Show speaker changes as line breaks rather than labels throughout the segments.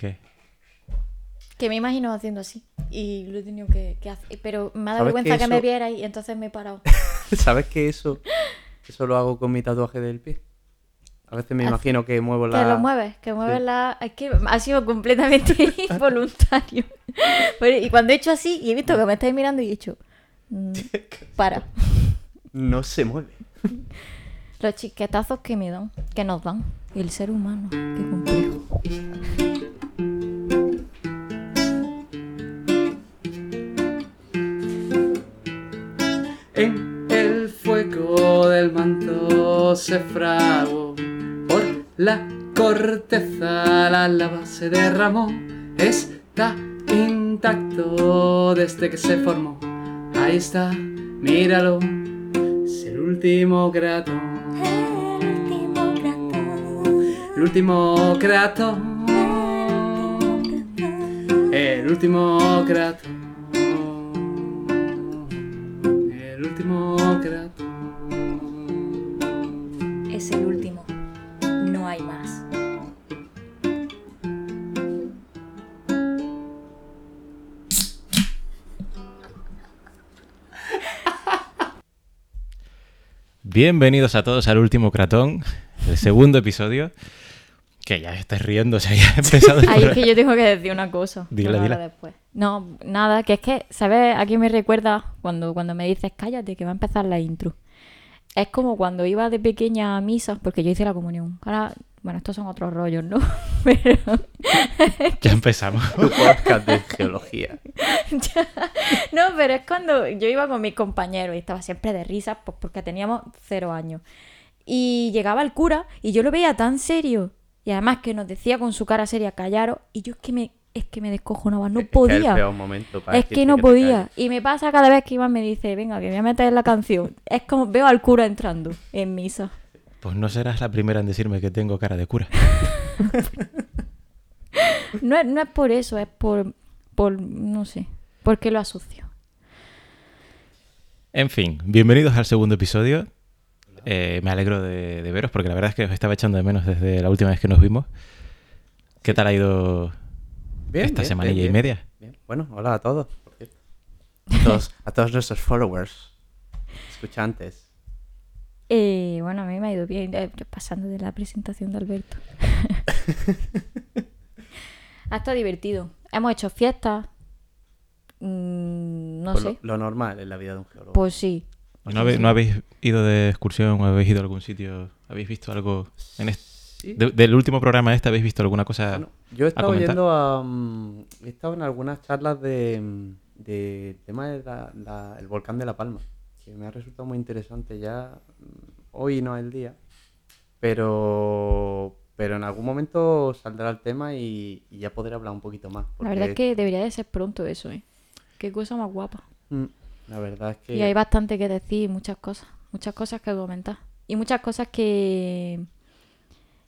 ¿Qué?
Que me imagino haciendo así. Y lo he tenido que, que hacer. Pero me ha dado
¿Sabes
vergüenza
que
que, me vierais y entonces me he parado.
¿Sabes que eso, eso lo hago con mi tatuaje del pie? A veces me
Ah,
imagino que muevo la...
Que lo mueves, que mueves
Sí.
la. Es que ha sido completamente involuntario. Y cuando he hecho así y he visto que me estáis mirando y he dicho. mm, para.
No se mueve.
Los chiquetazos que me dan, que nos dan. El ser humano, qué complejo.
En el fuego del manto se fraguó por la corteza, la lava se derramó, está intacto desde que se formó. Ahí está, míralo, es el último grato. El último grato. El último grato. El
Bienvenidos a todos al último cratón, el segundo episodio. Que ya estáis riendo, o sea, ya he empezado.
Ahí es que yo tengo que decir una cosa. Una
dila.
después. No, nada, que es que, ¿sabes? Aquí me recuerda cuando, cuando me dices cállate que va a empezar la intro. Es como cuando iba de pequeña a misa, porque yo hice la comunión. Ahora, bueno, estos son otros rollos, ¿no? Pero
Ya empezamos. Tu podcast de geología.
no, pero es cuando yo iba con mis compañeros y estaba siempre de risa, pues porque teníamos cero años. Y llegaba el cura y yo lo veía tan serio. Y además que nos decía con su cara seria, callaros. Y yo es que me, es que me descojonaba, no
Es que es el
podía.
peor momento para
Es que no podía. Y me pasa cada vez que Iván me dice, venga, que voy a meter en la canción. Es como veo al cura entrando en misa.
Pues no serás la primera en decirme que tengo cara de cura.
No es, no es por eso, es por, por, no sé, porque lo asocio.
En fin, bienvenidos al segundo episodio. Eh, me alegro de, de veros porque la verdad es que os estaba echando de menos desde la última vez que nos vimos. ¿Qué tal ha ido
Bien,
esta
bien,
semanilla
bien,
y media?
Bien. Bueno, hola a todos. A todos, a todos nuestros followers, escuchantes.
Eh, bueno, a mí me ha ido bien, eh, pasando de la presentación de Alberto. ha estado divertido. Hemos hecho fiestas. Mm, no
Pues
sé.
lo, lo normal en la vida de un geólogo.
Pues sí.
¿No, habe- no habéis ido de excursión o habéis ido a algún sitio? ¿Habéis visto algo? En este-
Sí.
de- del último programa este, ¿habéis visto alguna cosa?
Bueno, yo he estado yendo a. mm, he estado en algunas charlas de, mm, de tema del volcán de La Palma, que me ha resultado muy interesante ya. Hoy no es el día, pero, pero en algún momento saldrá el tema y, y ya podré hablar un poquito más.
La verdad es que debería de ser pronto eso, ¿eh? Qué cosa más guapa.
mm, La verdad es que.
Y hay bastante que decir, muchas cosas. Muchas cosas que comentar. Y muchas cosas que,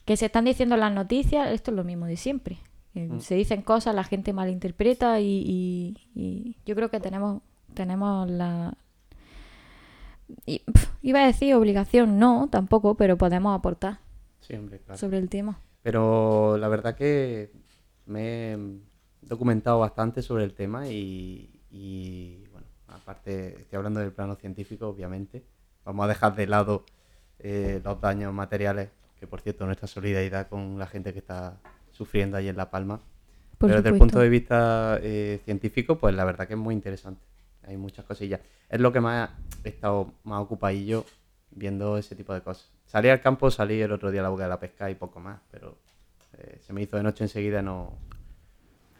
que se están diciendo en las noticias. Esto es lo mismo de siempre. Eh,
Mm.
Se dicen cosas, la gente malinterpreta y, y- y yo creo que tenemos, tenemos la... y, pf, iba a decir obligación, no, tampoco, pero podemos aportar
Sí, hombre, claro.
sobre el tema.
Pero la verdad que me he documentado bastante sobre el tema y, y, bueno, aparte estoy hablando del plano científico, obviamente. Vamos a dejar de lado eh, los daños materiales, que por cierto nuestra solidaridad con la gente que está sufriendo ahí en La Palma.
Por
Pero desde el punto de vista eh, científico, pues la verdad que es muy interesante. Hay muchas cosillas. Es lo que más he estado más ocupadillo viendo ese tipo de cosas. Salí al campo, salí el otro día a la boca de la pesca y poco más, pero eh, se me hizo de noche enseguida y no,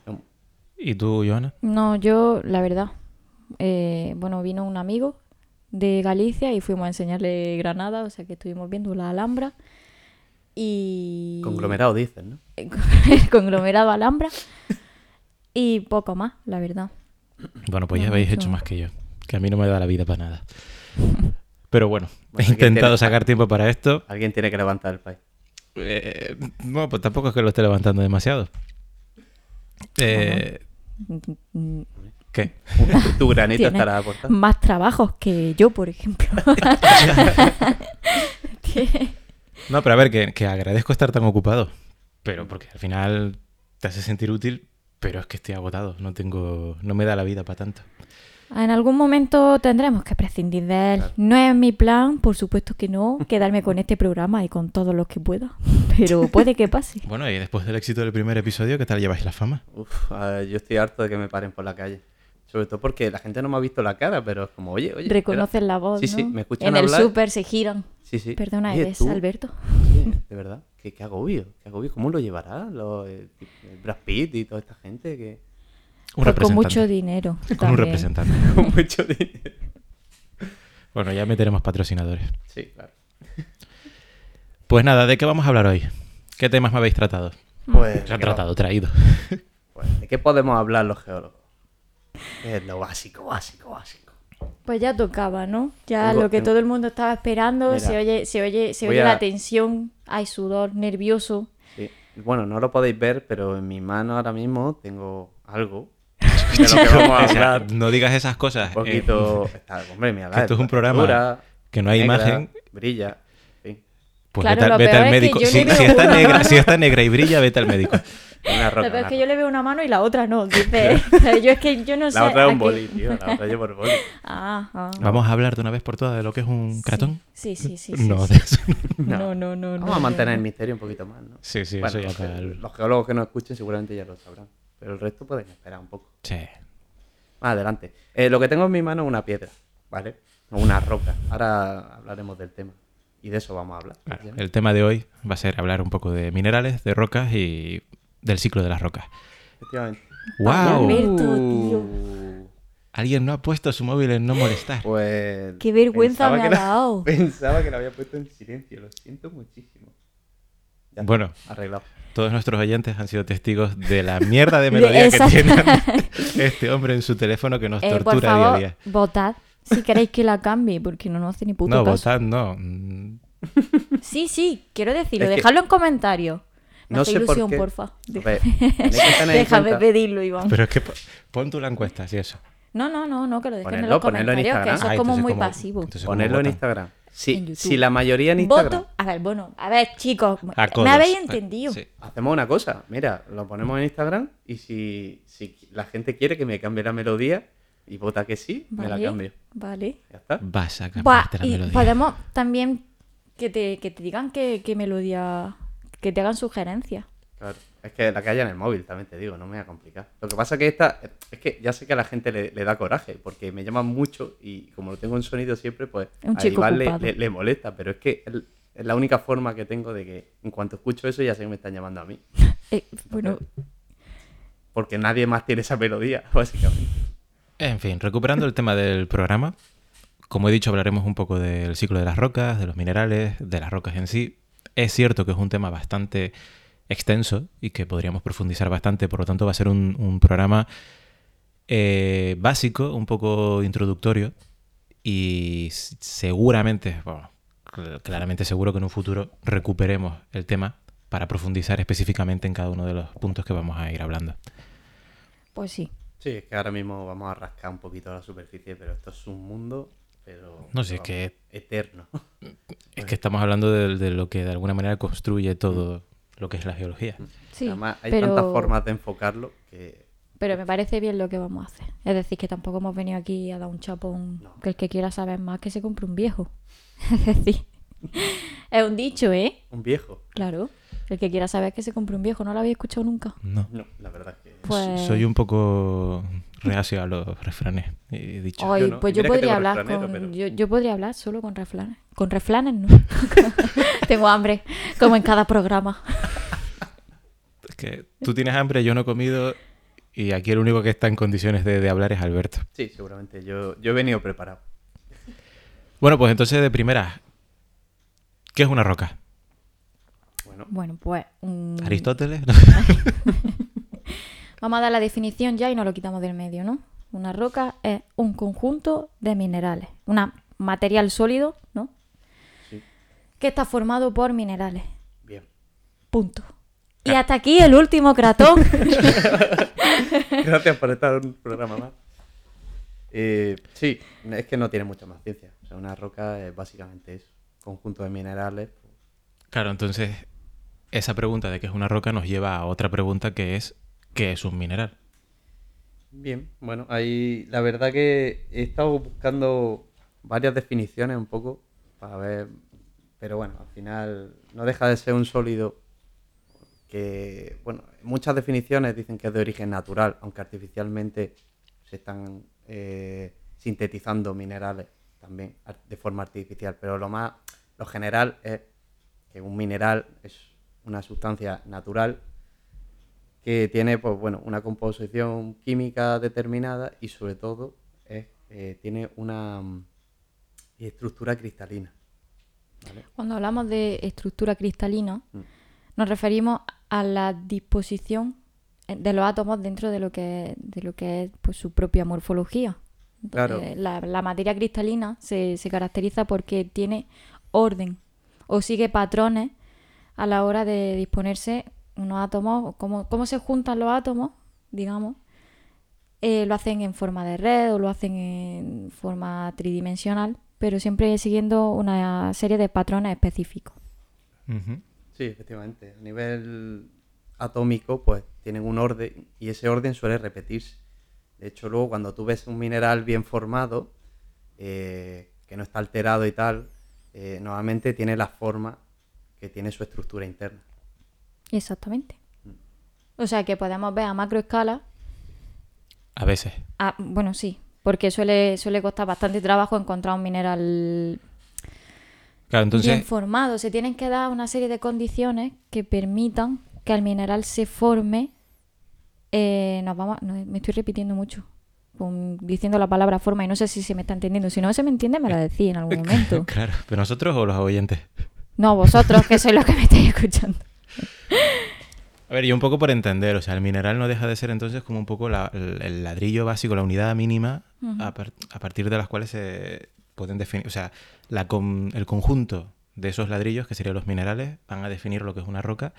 no-
¿Y tú, Joana?
No, yo, la verdad. eh, bueno, vino un amigo de Galicia y fuimos a enseñarle Granada, o sea que estuvimos viendo la Alhambra. Y.
Conglomerado dicen, ¿no?
el conglomerado Alhambra. Y poco más, la verdad.
Bueno, pues ya
No,
habéis
mucho
hecho
más.
que yo, que a mí no me da la vida para nada. Pero bueno,
Bueno,
he
¿quién
intentado
tiene-
sacar tiempo para esto.
Alguien tiene que levantar el país.
Eh, no, pues tampoco es que lo esté levantando demasiado. Eh, ¿Qué?
Tu granito estará aportando.
Más trabajos que yo, por ejemplo.
No, pero a ver, que, que agradezco estar tan ocupado. Pero porque al final te hace sentir útil, pero es que estoy agotado, no tengo, no me da la vida para tanto.
En algún momento tendremos que prescindir de él.
Claro.
No es mi plan, por supuesto que no, quedarme con este programa y con todos los que pueda. Pero puede que pase.
Bueno, y después del éxito del primer episodio, ¿qué tal lleváis la fama?
Uf, yo estoy harto de que me paren por la calle. Sobre todo porque la gente no me ha visto la cara, pero es como, oye, oye.
Reconocen la voz,
Sí, sí,
¿no?
me escuchan
En el
hablar.
súper se giran.
Sí, sí.
Perdona,
Oye,
¿eres
tú,
Alberto?
oye, de verdad, qué, qué agobio, qué agobio. ¿Cómo lo llevará? Los, eh, el Brad Pitt y toda esta gente que...
Un
Pues con mucho dinero.
Con un representante.
Con mucho dinero.
Bueno, ya meteremos patrocinadores.
Sí, claro.
Pues nada, ¿de qué vamos a hablar hoy? ¿Qué temas me habéis tratado?
Pues,
Se han
¿qué
tratado, traído.
pues, ¿de qué podemos hablar los geólogos? Es lo básico, básico, básico.
Pues ya tocaba, ¿no? Ya
Tengo-
lo que
tengo-
todo el mundo estaba esperando,
Mira,
se oye, se oye, se oye
a-
la tensión, hay sudor, nervioso.
Sí. Bueno, no lo podéis ver, pero en mi mano ahora mismo tengo algo de lo que vamos a hablar.
no digas esas cosas.
Un
eh,
poquito... está- hombre, mira,
que esto es un programa
textura,
que no hay
negra,
imagen.
Brilla. fin.
pues
Claro,
vete, vete al
es que
médico. Si, si está negra, si está negra y brilla, vete al médico.
Una roca.
La verdad es que yo le veo una mano y la otra no. Dice, yo es que yo no sé.
La otra es un boli, tío. La otra llevo el boli.
Ah, ah.
Vamos a hablar de una vez por todas de lo que es un cratón.
Sí, sí, sí. sí,
no,
sí.
de eso.
No, no, no.
Vamos
no,
a mantener el misterio un poquito más, ¿no?
Sí, sí,
Bueno,
eso ya
los,
para
ge-
el-
los geólogos que nos escuchen seguramente ya lo sabrán. Pero el resto pueden esperar un poco.
Sí.
Más adelante. Eh, lo que tengo en mi mano es una piedra, ¿vale? O una roca. Ahora hablaremos del tema. Y de eso vamos a hablar.
Claro, el tema de hoy va a ser hablar un poco de minerales, de rocas y del ciclo de las rocas.
Efectivamente.
¡Wow!
Alberto, tío.
Uh,
Alguien no ha puesto su móvil en no molestar.
Pues.
Qué vergüenza me ha dado.
Pensaba que lo había puesto en silencio. Lo siento muchísimo. Ya
Bueno.
Arreglado.
Todos nuestros oyentes han sido testigos de la mierda de melodía que tiene este hombre en su teléfono que nos
Eh, por
tortura
favor,
día a día.
votad si queréis que la cambie, porque no nos hace ni puto
No,
caso.
votad no.
Sí, sí, quiero decirlo.
Es que-
Dejadlo en comentarios.
No
hace
sé por qué.
porfa.
Ver, en
Déjame pedirlo, Iván.
Pero es que po- pon tú la encuesta, si eso.
No, no, no, no, que lo dejen en
Ponedlo,
los
en
comentarios, que
Instagram.
eso
Ah,
es como
entonces
muy
como-
pasivo.
entonces ¿cómo
Ponerlo en? Instagram. Si,
En
si la mayoría en Instagram.
Voto. A ver, bueno, a ver, chicos,
A
me habéis entendido.
Sí.
Hacemos una cosa, mira, lo ponemos en Instagram y si, si la gente quiere que me cambie la melodía y vota que sí, me la cambio.
Vale.
Ya está.
Vas a cambiarte la
y
melodía.
podemos también que te, que te digan qué melodía, que te hagan sugerencias.
Claro. Es que la que haya en el móvil, también te digo, no me voy a complicar. Lo que pasa que esta, es que ya sé que a la gente le, le da coraje, porque me llaman mucho y como lo tengo en sonido siempre, pues
Es un
a
chico
Iván le, le- le molesta, pero es que es- es la única forma que tengo de que en cuanto escucho eso ya sé que me están llamando a mí.
Eh, bueno,
Porque nadie más tiene esa melodía, básicamente.
En fin, recuperando el tema del programa, como he dicho, hablaremos un poco del ciclo de las rocas, de los minerales, de las rocas en sí. Es cierto que es un tema bastante extenso y que podríamos profundizar bastante, por lo tanto va a ser un, un programa eh, básico, un poco introductorio y seguramente, bueno, cl- claramente seguro que en un futuro recuperemos el tema para profundizar específicamente en cada uno de los puntos que vamos a ir hablando.
pues sí.
Sí, es que ahora mismo vamos a rascar un poquito la superficie, pero esto es un mundo, pero...
No sé, es que-
Eterno.
Es que estamos hablando de, de lo que de alguna manera construye todo lo que es la geología.
Sí,
Además, hay
pero,
tantas formas de enfocarlo que...
pero me parece bien lo que vamos a hacer. Es decir, que tampoco hemos venido aquí a dar un chapón.
No.
Que el que quiera saber más, que se compre un viejo. Es decir, es un dicho, ¿eh?
Un viejo.
Claro. El que quiera saber que se compre un viejo, no lo había escuchado nunca.
No.
No, la verdad es que...
Pues,
Soy un poco reacio a los refranes, he dicho.
Yo no.
pues yo podría hablar
refranero,
con.
pero-
Yo, yo podría hablar solo con refranes. Con refranes no. Tengo hambre, como en cada programa.
Es que tú tienes hambre, yo no he comido y aquí el único que está en condiciones de, de hablar es Alberto.
Sí, seguramente. Yo, yo he venido preparado.
Bueno, pues entonces de primera, ¿qué es una roca?
Bueno,
Bueno, pues.
¿Aristóteles?
Vamos a dar la definición ya y nos lo quitamos del medio, ¿no? Una roca es un conjunto de minerales. Un material sólido, ¿no?
sí.
Que está formado por minerales.
Bien.
Punto. Y hasta aquí el último cratón.
Gracias por estar en un programa más. Eh, sí, es que no tiene mucha más ciencia. O sea, una roca es básicamente eso. Conjunto de minerales.
Claro, entonces esa pregunta de qué es una roca nos lleva a otra pregunta que es ¿qué es un mineral?
Bien, bueno, ahí la verdad que he estado buscando varias definiciones un poco para ver, pero bueno, al final no deja de ser un sólido que, bueno, muchas definiciones dicen que es de origen natural, aunque artificialmente se están eh, sintetizando minerales también de forma artificial, pero lo más, lo general es que un mineral es una sustancia natural que tiene pues bueno una composición química determinada y sobre todo es, eh, tiene una mm, estructura cristalina. ¿vale?
Cuando hablamos de estructura cristalina,
Mm.
nos referimos a la disposición de los átomos dentro de lo que, de lo que es pues, su propia morfología.
Claro.
La, la materia cristalina se, se caracteriza porque tiene orden o sigue patrones a la hora de disponerse unos átomos, o cómo, cómo se juntan los átomos, digamos. Eh, lo hacen en forma de red o lo hacen en forma tridimensional, pero siempre siguiendo una serie de patrones específicos.
Sí, efectivamente. A nivel atómico, pues tienen un orden y ese orden suele repetirse. De hecho, luego cuando tú ves un mineral bien formado, eh, que no está alterado y tal, eh, normalmente tiene la forma que tiene su estructura interna.
Exactamente. O sea que podemos ver a macroescala,
A veces.
ah, bueno, sí, porque suele, suele costar bastante trabajo encontrar un mineral
Claro, entonces,
bien formado. Se tienen que dar una serie de condiciones que permitan que el mineral se forme. eh, nos vamos, no, me estoy repitiendo mucho. con- diciendo la palabra forma y no sé si se me está entendiendo. Si no se me entiende, me la decís en algún momento.
claro, pero nosotros o los oyentes.
No, vosotros, que sois los que me estáis escuchando.
A ver, y un poco por entender, o sea, el mineral no deja de ser entonces como un poco la- el, el ladrillo básico, la unidad mínima a, par- a partir de las cuales se pueden definir, o sea, la con- el conjunto de esos ladrillos, que serían los minerales, van a definir lo que es una roca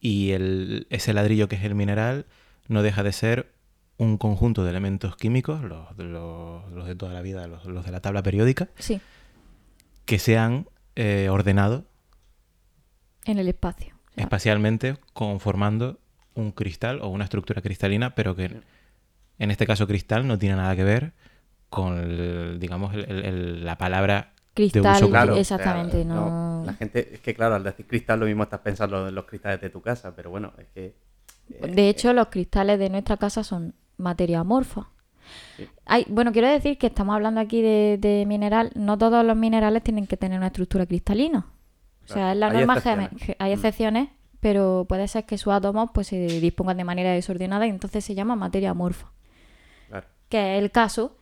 y el- ese ladrillo que es el mineral no deja de ser un conjunto de elementos químicos, los, los- los de toda la vida, los, los de la tabla periódica,
Sí,
que se han eh, ordenado
en el espacio.
Espacialmente conformando un cristal o una estructura cristalina, pero que en este caso cristal no tiene nada que ver con, el- digamos, el- la palabra de
Cristal,
uso
Claro,
común.
exactamente, no-
La gente, es que claro, al decir cristal lo mismo estás pensando en los cristales de tu casa, pero bueno, es que... eh,
De hecho, los cristales de nuestra casa son materia amorfa.
Sí.
Hay, bueno, quiero decir que estamos hablando aquí de, de mineral. No todos los minerales tienen que tener una estructura cristalina. O sea, es la
hay
norma
excepciones.
Hay
Mm.
excepciones, pero puede ser que sus átomos pues, se dispongan de manera desordenada y entonces se llama materia amorfa.
claro.
Que es el caso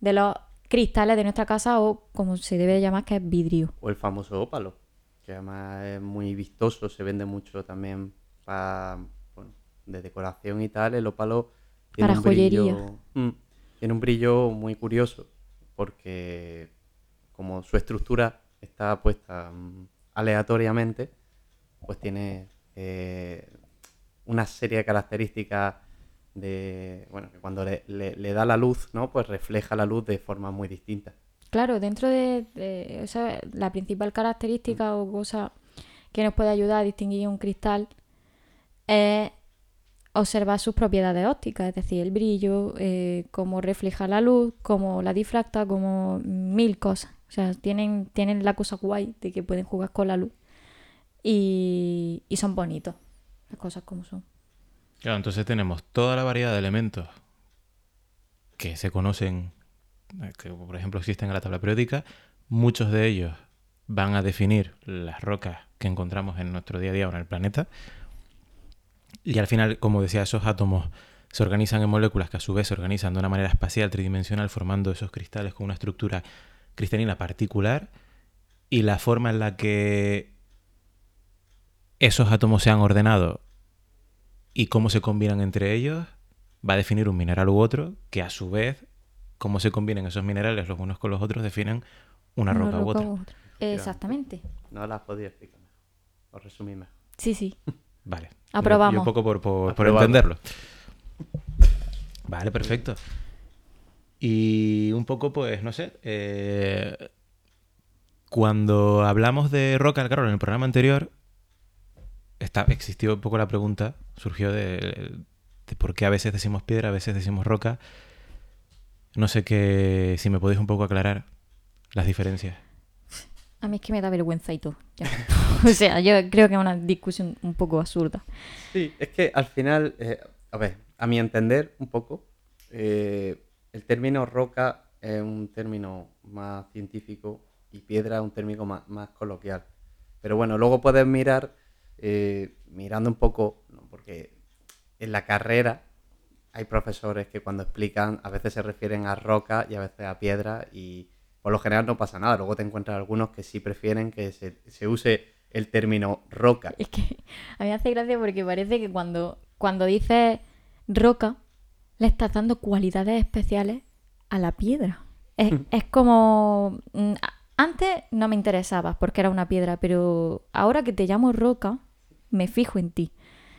de los cristales de nuestra casa o como se debe llamar, que es vidrio.
O el famoso ópalo, que además es muy vistoso, se vende mucho también para, bueno, de decoración y tal. El ópalo tiene
Para
un brillo. Mm, tiene un brillo muy curioso, porque como su estructura está puesta mm, aleatoriamente, pues tiene eh, una serie de características de, bueno, que cuando le, da la luz, ¿no? Pues refleja la luz de forma muy distinta.
Claro, dentro de, o la principal característica o cosa que nos puede ayudar a distinguir un cristal es observar sus propiedades ópticas, es decir, el brillo, eh, cómo refleja la luz, cómo la difracta, como mil cosas. O sea, tienen, tienen la cosa guay de que pueden jugar con la luz y, y son bonitos, las cosas como son.
Claro, entonces tenemos toda la variedad de elementos que se conocen, eh, que por ejemplo existen en la tabla periódica. Muchos de ellos van a definir las rocas que encontramos en nuestro día a día o en el planeta. Y al final, como decía, esos átomos se organizan en moléculas que a su vez se organizan de una manera espacial, tridimensional, formando esos cristales con una estructura cristalina particular. Y la forma en la que esos átomos se han ordenado y cómo se combinan entre ellos va a definir un mineral u otro, que a su vez, cómo se combinan esos minerales los unos con los otros, definen una, roca, u otra.
Exactamente.
No las podía explicar. O resumir mejor.
Sí, sí.
Vale.
Aprobamos.
Un poco por, por- por entenderlo. Vale, perfecto. Y un poco, pues, no sé. eh, cuando hablamos de roca, claro, en el programa anterior está, existió un poco la pregunta, surgió de, de por qué a veces decimos piedra, a veces decimos roca. No sé qué, si me podéis un poco aclarar las diferencias.
A mí es que me da vergüenza y todo. ya. o sea, yo creo que es una discusión un poco absurda.
Sí, es que al final, eh, a ver, a mi entender un poco, eh, el término roca es un término más científico y piedra es un término más, coloquial. Pero bueno, luego puedes mirar, eh, mirando un poco, porque en la carrera hay profesores que cuando explican a veces se refieren a roca y a veces a piedra y por lo general no pasa nada. Luego te encuentras algunos que sí prefieren que se, se use el término roca.
Es que a mí me hace gracia porque parece que cuando, cuando dices roca, le estás dando cualidades especiales a la piedra. Es, es como... mm, Antes no me interesabas porque era una piedra, pero ahora que te llamo roca, me fijo en ti.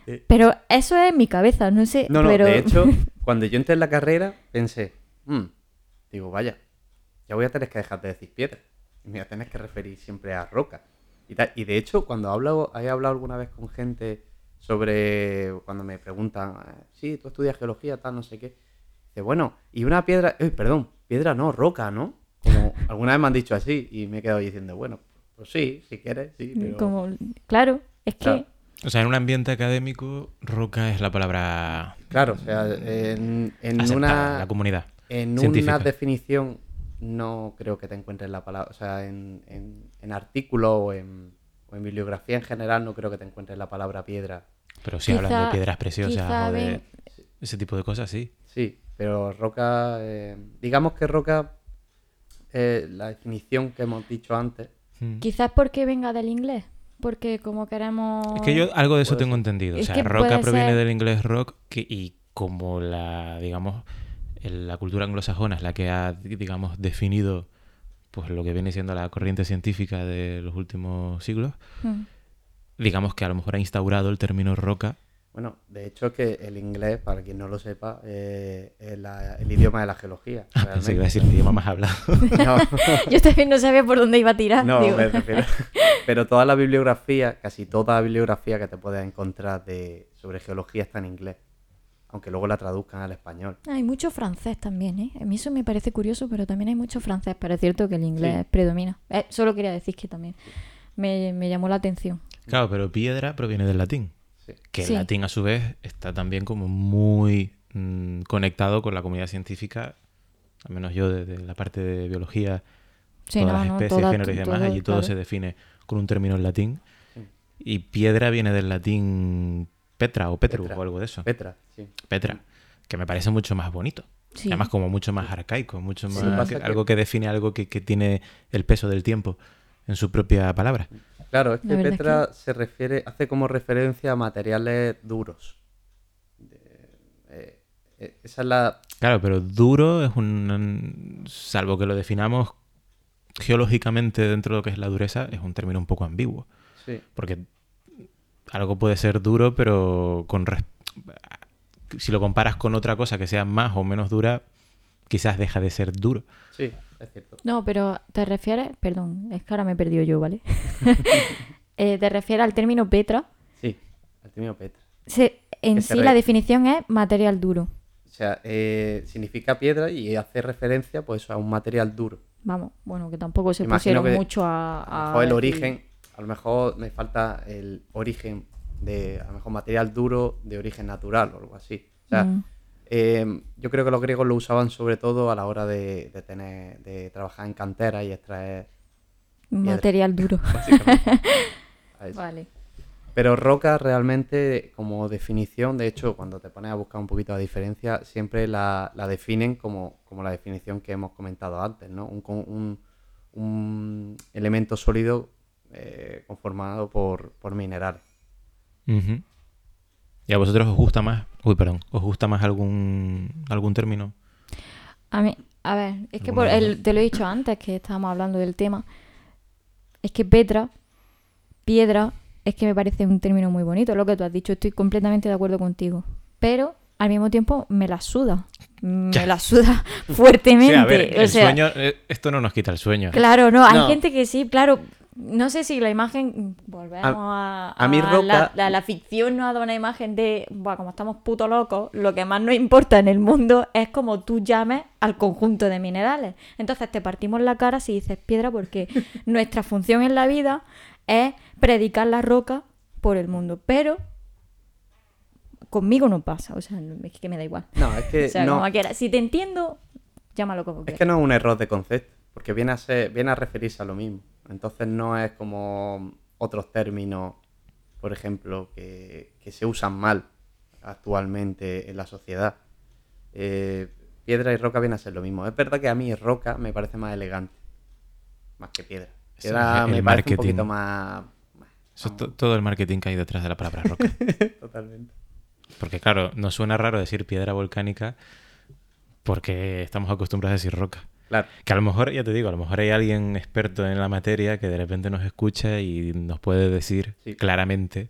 Sí.
Pero eso es en mi cabeza, no sé.
No, no,
pero...
de hecho, cuando yo entré en la carrera, pensé, "Hmm", digo, vaya, ya voy a tener que dejar de decir piedra. Y me voy a tener que referir siempre a roca. Y, tal. y de hecho, cuando hablo, he hablado alguna vez con gente sobre, cuando me preguntan, eh, sí, tú estudias geología, tal, no sé qué. Dice, bueno, y una piedra, eh, perdón, piedra no, roca, ¿no? Como alguna vez me han dicho así y me he quedado diciendo, bueno, pues sí, si quieres, sí, pero...
Como, claro, es que...
Claro.
O sea, en un ambiente académico, roca es la palabra
Claro, o sea, en, en
aceptada
una...
la comunidad.
En
científica.
una definición no creo que te encuentres la palabra, o sea, en, en, en artículo o en, o en bibliografía en general no creo que te encuentres la palabra piedra.
Pero si hablan de
Quizá-
piedras preciosas
quizá
o de
ven-
ese tipo de cosas, sí.
Sí, pero roca, eh, digamos que roca, eh, la definición que hemos dicho antes,
Mm.
Quizás porque venga del inglés. Porque como queremos...
Es que yo algo de eso tengo
ser.
entendido. O sea, roca proviene
ser-
del inglés rock que, y como la, digamos, el- la cultura anglosajona es la que ha, digamos, definido pues lo que viene siendo la corriente científica de los últimos siglos,
Mm.
digamos que a lo mejor ha instaurado el término roca.
bueno, de hecho que el inglés, para quien no lo sepa, eh, es la- el idioma de la geología.
Ah, pensé que iba a decir el idioma más hablado.
No.
Yo también no sabía por dónde iba a tirar.
No,
digo.
me refiero. Pero toda la bibliografía, casi toda la bibliografía que te puedes encontrar de, sobre geología está en inglés. Aunque luego la traduzcan al español.
Hay mucho francés también, ¿eh? A mí eso me parece curioso, pero también hay mucho francés. Pero es cierto que el inglés
Sí.
predomina. Eh, solo quería decir que también me, me llamó la atención.
Claro, pero piedra proviene del latín.
Sí.
Que
Sí.
el latín a su vez está también como muy mm, conectado con la comunidad científica, al menos yo desde la parte de biología,
Sí,
todas
no,
las
no,
especies,
toda-
géneros y demás,
todo,
allí todo
claro.
se define con un término en latín. Y piedra viene del latín petra o petru
Petra.
o algo de eso.
Petra, sí.
Petra, que me parece mucho más bonito.
Sí.
Además como mucho más arcaico, mucho más... que-
que-
Algo que define algo que, que tiene el peso del tiempo en su propia palabra.
Claro, es que
es
Petra se refiere, hace como referencia a materiales duros. De- eh, eh, esa es la.
Claro, pero duro es un... Salvo que lo definamos geológicamente dentro de lo que es la dureza, es un término un poco ambiguo.
Sí,
Porque algo puede ser duro, pero con res- si lo comparas con otra cosa que sea más o menos dura, quizás deja de ser duro.
sí, es cierto.
No, pero te refieres... Perdón, es que ahora me he perdido yo, ¿vale? Eh, te refieres al término Petra.
Sí, el término Petra.
Se- en sí la definición es material duro.
O sea, eh, significa piedra y hace referencia pues a un material duro.
Vamos, bueno, que tampoco se
Imagino
pusieron
que
mucho a...
A el
decir-
origen, a lo mejor me falta el origen de, a lo mejor material duro de origen natural o algo así. O sea,
Mm.
eh, yo creo que los griegos lo usaban sobre todo a la hora de, de tener, de trabajar en cantera y extraer,
Material duro. vale.
Pero roca realmente, como definición, de hecho, cuando te pones a buscar un poquito la diferencia, siempre la, la definen como, como la definición que hemos comentado antes, ¿no? Un, con- un- un elemento sólido eh, conformado por, por minerales.
Ujú. ¿Y a vosotros os gusta más? Uy, perdón. ¿Os gusta más algún, algún término?
A mí, a ver, es que por el- te lo he dicho antes que estábamos hablando del tema. Es que Petra, piedra, es que me parece un término muy bonito. Lo que tú has dicho, estoy completamente de acuerdo contigo. Pero al mismo tiempo me la suda. Me
Ya.
la suda fuertemente.
Sí, a ver,
o
el
sea,
sueño, eh, esto no nos quita el sueño.
claro, no, hay
No.
gente que sí, claro. No sé si la imagen, volvemos a,
a Roca-
la, la- la ficción nos ha dado una imagen de, "Buah, como estamos puto locos, lo que más nos importa en el mundo es como tú llames al conjunto de minerales. Entonces te partimos la cara si dices piedra porque nuestra función en la vida es predicar la roca por el mundo, pero conmigo no pasa, o sea, es que me da igual.
No, es que
O sea,
no,
como quiera. Si te entiendo, llámalo como
es
quieras.
que no es un error de concepto, porque viene a ser, viene a referirse a lo mismo. Entonces no es como otros términos, por ejemplo, que, que se usan mal actualmente en la sociedad. Eh, piedra y roca viene a ser lo mismo. Es verdad que a mí roca me parece más elegante, más que piedra.
Sí,
Piedra
el
me parece un poquito más...
Eso es to- todo el marketing que hay detrás de la palabra roca.
Totalmente.
Porque claro, nos suena raro decir piedra volcánica porque estamos acostumbrados a decir roca.
Claro.
Que a lo mejor, ya te digo, a lo mejor hay alguien experto en la materia que de repente nos escucha y nos puede decir
Sí.
claramente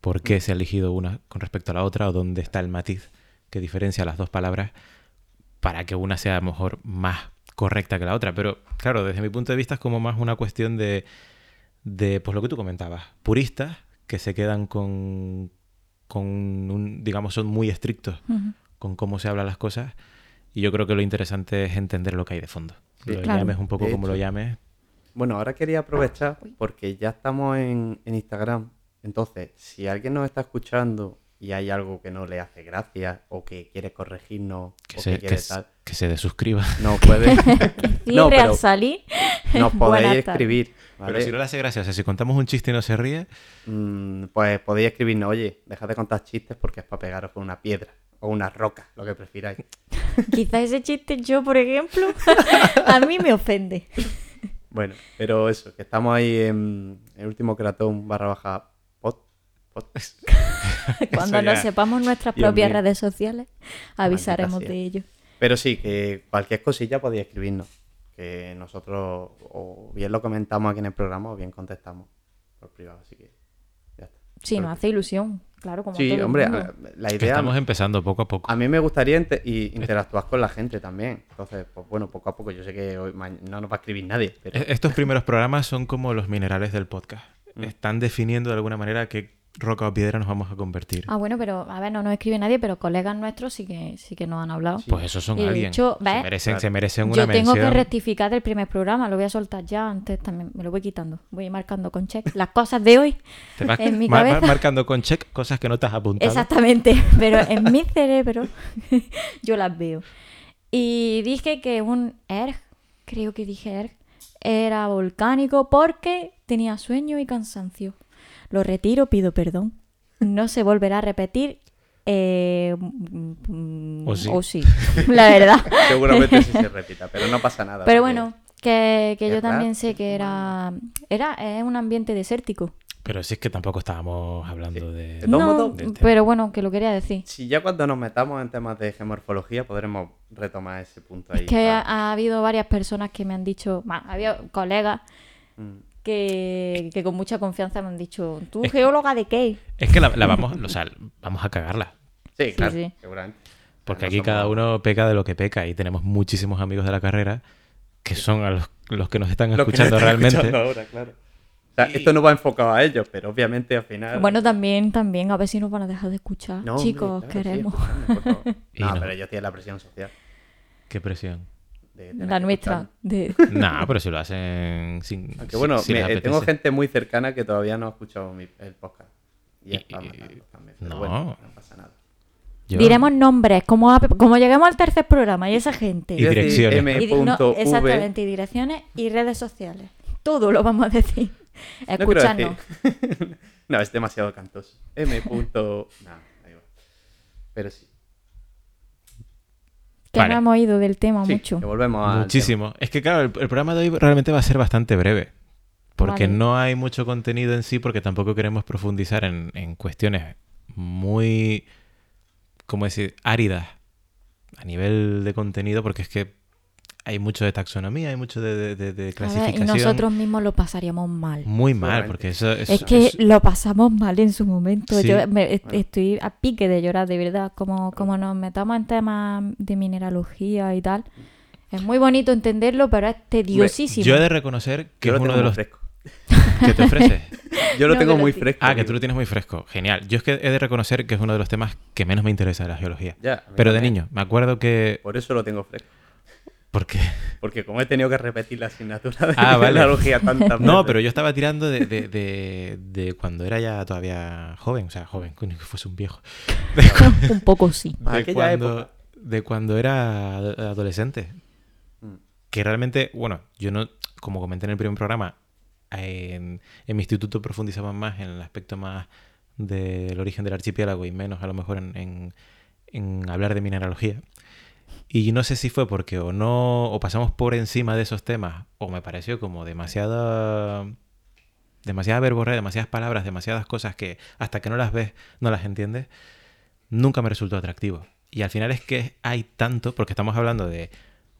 por qué se ha elegido una con respecto a la otra o dónde está el matiz que diferencia las dos palabras para que una sea a lo mejor más correcta que la otra. Pero claro, desde mi punto de vista es como más una cuestión de, de pues lo que tú comentabas, puristas que se quedan con, con un, digamos, son muy estrictos con cómo se hablan las cosas. Y yo creo que lo interesante es entender lo que hay de fondo.
Sí.
lo
Claro.
llames un poco como lo llames.
Bueno, ahora quería aprovechar porque ya estamos en, en Instagram. Entonces, si alguien nos está escuchando y hay algo que no le hace gracia o que quiere corregirnos
Que
o
se,
que quiere
se-
tal,
que se desuscriba.
no puede. No, pero
al salir.
nos podéis escribir. ¿vale?
Pero si no le hace gracia, o sea, si contamos un chiste y no se ríe,
Mm, pues podéis escribirnos, oye, dejad de contar chistes porque es para pegaros con una piedra o una roca, lo que prefiráis.
Quizá ese chiste yo, por ejemplo, a mí me ofende.
Bueno, pero eso, que estamos ahí en el último cratón barra baja pod. pod.
Cuando nos sepamos nuestras
Dios
propias
mío.
redes sociales, avisaremos de ello.
Pero sí, que cualquier cosilla podéis escribirnos. Que nosotros o bien lo comentamos aquí en el programa o bien contestamos por privado. Así que ya está.
Sí, nos hace ilusión, claro, como
Sí,
todo el
hombre,
mundo.
la
que
idea.
estamos empezando poco a poco.
A mí me gustaría y interactuar con la gente también. Entonces, pues bueno, poco a poco. Yo sé que hoy no nos va a escribir nadie, pero
E- Estos primeros programas son como los minerales del podcast.
Mm.
Están definiendo de alguna manera qué roca o piedra nos vamos a convertir.
Ah, bueno, pero a ver, no nos escribe nadie, pero colegas nuestros sí que sí que nos han hablado.
Pues esos son
Y de
alguien.
hecho,
se,
¿ves?
merecen,
Claro.
se merecen una
Yo tengo que rectificar del primer programa, lo voy a soltar ya antes también, me lo voy quitando. Voy marcando con check las cosas de hoy.
Te vas
en mi cabeza.
marcando con check cosas que no te has apuntado.
Exactamente, pero en mi cerebro yo las veo. Y dije que un ERG, creo que dije ERG, era volcánico porque tenía sueño y cansancio. Lo retiro, pido perdón. No se volverá a repetir. eh, mm,
O sí.
la verdad.
seguramente sí se repita, pero no pasa nada.
Pero bueno, que, que yo también sé que era, era es un ambiente desértico.
Pero si es que tampoco estábamos hablando de...
No, pero bueno, que lo quería decir.
Si ya cuando nos metamos en temas de geomorfología podremos retomar ese punto ahí.
Es que ha,
para-
ha habido varias personas que me han dicho, bueno, había colegas
Mm.
Que, que con mucha confianza me han dicho, ¿tú
Es-
geóloga de qué?
Es que la, la vamos, o sea, vamos a cagarla.
Sí, claro,
sí.
seguramente.
Porque
No
aquí
somos-
cada uno peca de lo que peca y tenemos muchísimos amigos de la carrera que son a los, los que nos están escuchando
nos están
realmente.
escuchando ahora, claro. O sea, esto no va enfocado a ellos, pero obviamente al final.
Bueno, también, también, a ver si nos van a dejar de escuchar.
No, hombre,
Chicos,
claro, sí,
queremos.
Y
no,
no.
pero ellos tienen la presión social.
Qué presión.
De
la nuestra. De...
No, pero si lo hacen sin.
Aunque bueno,
si les
me- eh, tengo gente muy cercana que todavía no ha escuchado mi- el podcast. Y
Y-
también. Pero
no.
bueno, no pasa nada.
Yo-
Diremos nombres, como, a- como lleguemos al tercer programa y esa gente.
Y direcciones.
M.
Y no, exactamente, y direcciones y redes sociales. Todo lo vamos a decir.
No
Escuchadnos.
no, es demasiado cantoso. M. punto- nah, da igual. Pero sí.
Que
Vale.
no hemos oído del tema
Sí,
mucho.
que volvemos a.
Muchísimo. Es que claro, el, el programa de hoy realmente va a ser bastante breve. Porque
Vale.
no hay mucho contenido en sí, porque tampoco queremos profundizar en, en cuestiones muy, ¿cómo decir?, áridas a nivel de contenido, porque es que hay mucho de taxonomía, hay mucho de, de- de- de
A ver,
clasificación.
y nosotros mismos lo pasaríamos mal.
Muy mal, porque eso,
Es que
eso-
lo pasamos mal en su momento.
Sí.
Yo me-
Bueno.
estoy a pique de llorar, de verdad. Como, como nos metamos en temas de mineralogía y tal. Es muy bonito entenderlo, pero es tediosísimo.
Yo he de reconocer que
Yo
es
lo
uno de los
fresco.
¿Qué te ofreces?
Yo lo
No,
tengo muy
sí.
fresco.
Ah, que tú lo tienes muy fresco. Genial. Yo es que he de reconocer que es uno de los temas que menos me interesa de la geología.
Ya,
Pero de niño, me acuerdo que...
Por eso lo tengo fresco.
Porque...
Porque como he tenido que repetir la asignatura de
Ah, vale.
mineralogía tantas
No, pero yo estaba tirando de, de- de- de cuando era ya todavía joven. O sea, joven, coño, que fuese un viejo.
Un poco sí.
De
aquella
cuando,
época.
de cuando era ado- adolescente.
Mm.
Que realmente, bueno, yo no, como comenté en el primer programa, en, en mi instituto profundizaban más en el aspecto más del origen del archipiélago y menos a lo mejor en, en- en hablar de mineralogía. Y no sé si fue porque o no, o pasamos por encima de esos temas, o me pareció como demasiada, demasiada verborrea, demasiadas palabras, demasiadas cosas que hasta que no las ves no las entiendes, nunca me resultó atractivo. Y al final es que hay tanto, porque estamos hablando de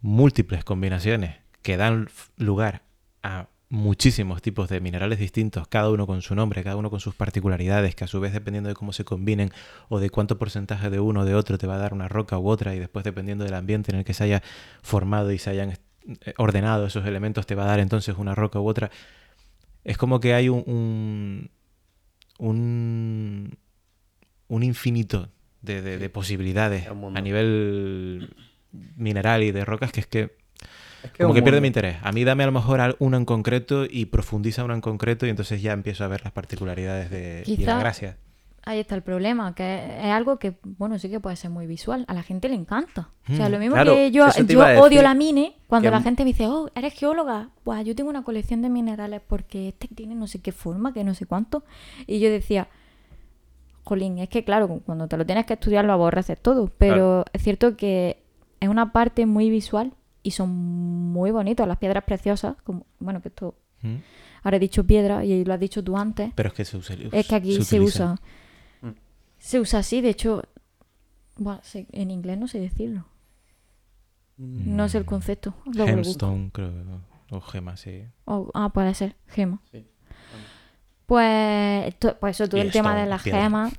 múltiples combinaciones que dan lugar a muchísimos tipos de minerales distintos, cada uno con su nombre, cada uno con sus particularidades, que a su vez dependiendo de cómo se combinen o de cuánto porcentaje de uno o de otro te va a dar una roca u otra y después dependiendo del ambiente en el que se haya formado y se hayan eh, ordenado esos elementos te va a dar entonces una roca u otra. Es como que hay un, un, un, un infinito de, de- de posibilidades a nivel mineral y de rocas que es que
Es que
como que pierde mi interés. A mí dame a lo mejor uno en concreto y profundiza uno en concreto y entonces ya empiezo a ver las particularidades de y
Quizá-
la gracia.
Ahí está el problema, que es algo que, bueno, sí que puede ser muy visual. A la gente le encanta. O sea,
Mm.
lo mismo
Claro,
que yo, odio la mine, cuando la gente me dice, oh, eres geóloga. Buah, yo tengo una colección de minerales porque este tiene no sé qué forma, que no sé cuánto. Y yo decía, jolín, es que claro, cuando te lo tienes que estudiar lo aborreces todo. Pero es cierto que es una parte muy visual y son muy bonitos. Las piedras preciosas, como, bueno, que esto,
¿Mm?
ahora he dicho piedra y lo has dicho tú antes.
Pero es que se usa.
Es que aquí se, usa. Se usa así, de hecho, se- en inglés no sé decirlo. No sé el concepto.
Gemstone, creo. O gema, sí.
O- ah, puede ser, gema.
Sí.
Pues, to- pues eso, todo
Y
el tema de las
piedra.
gemas.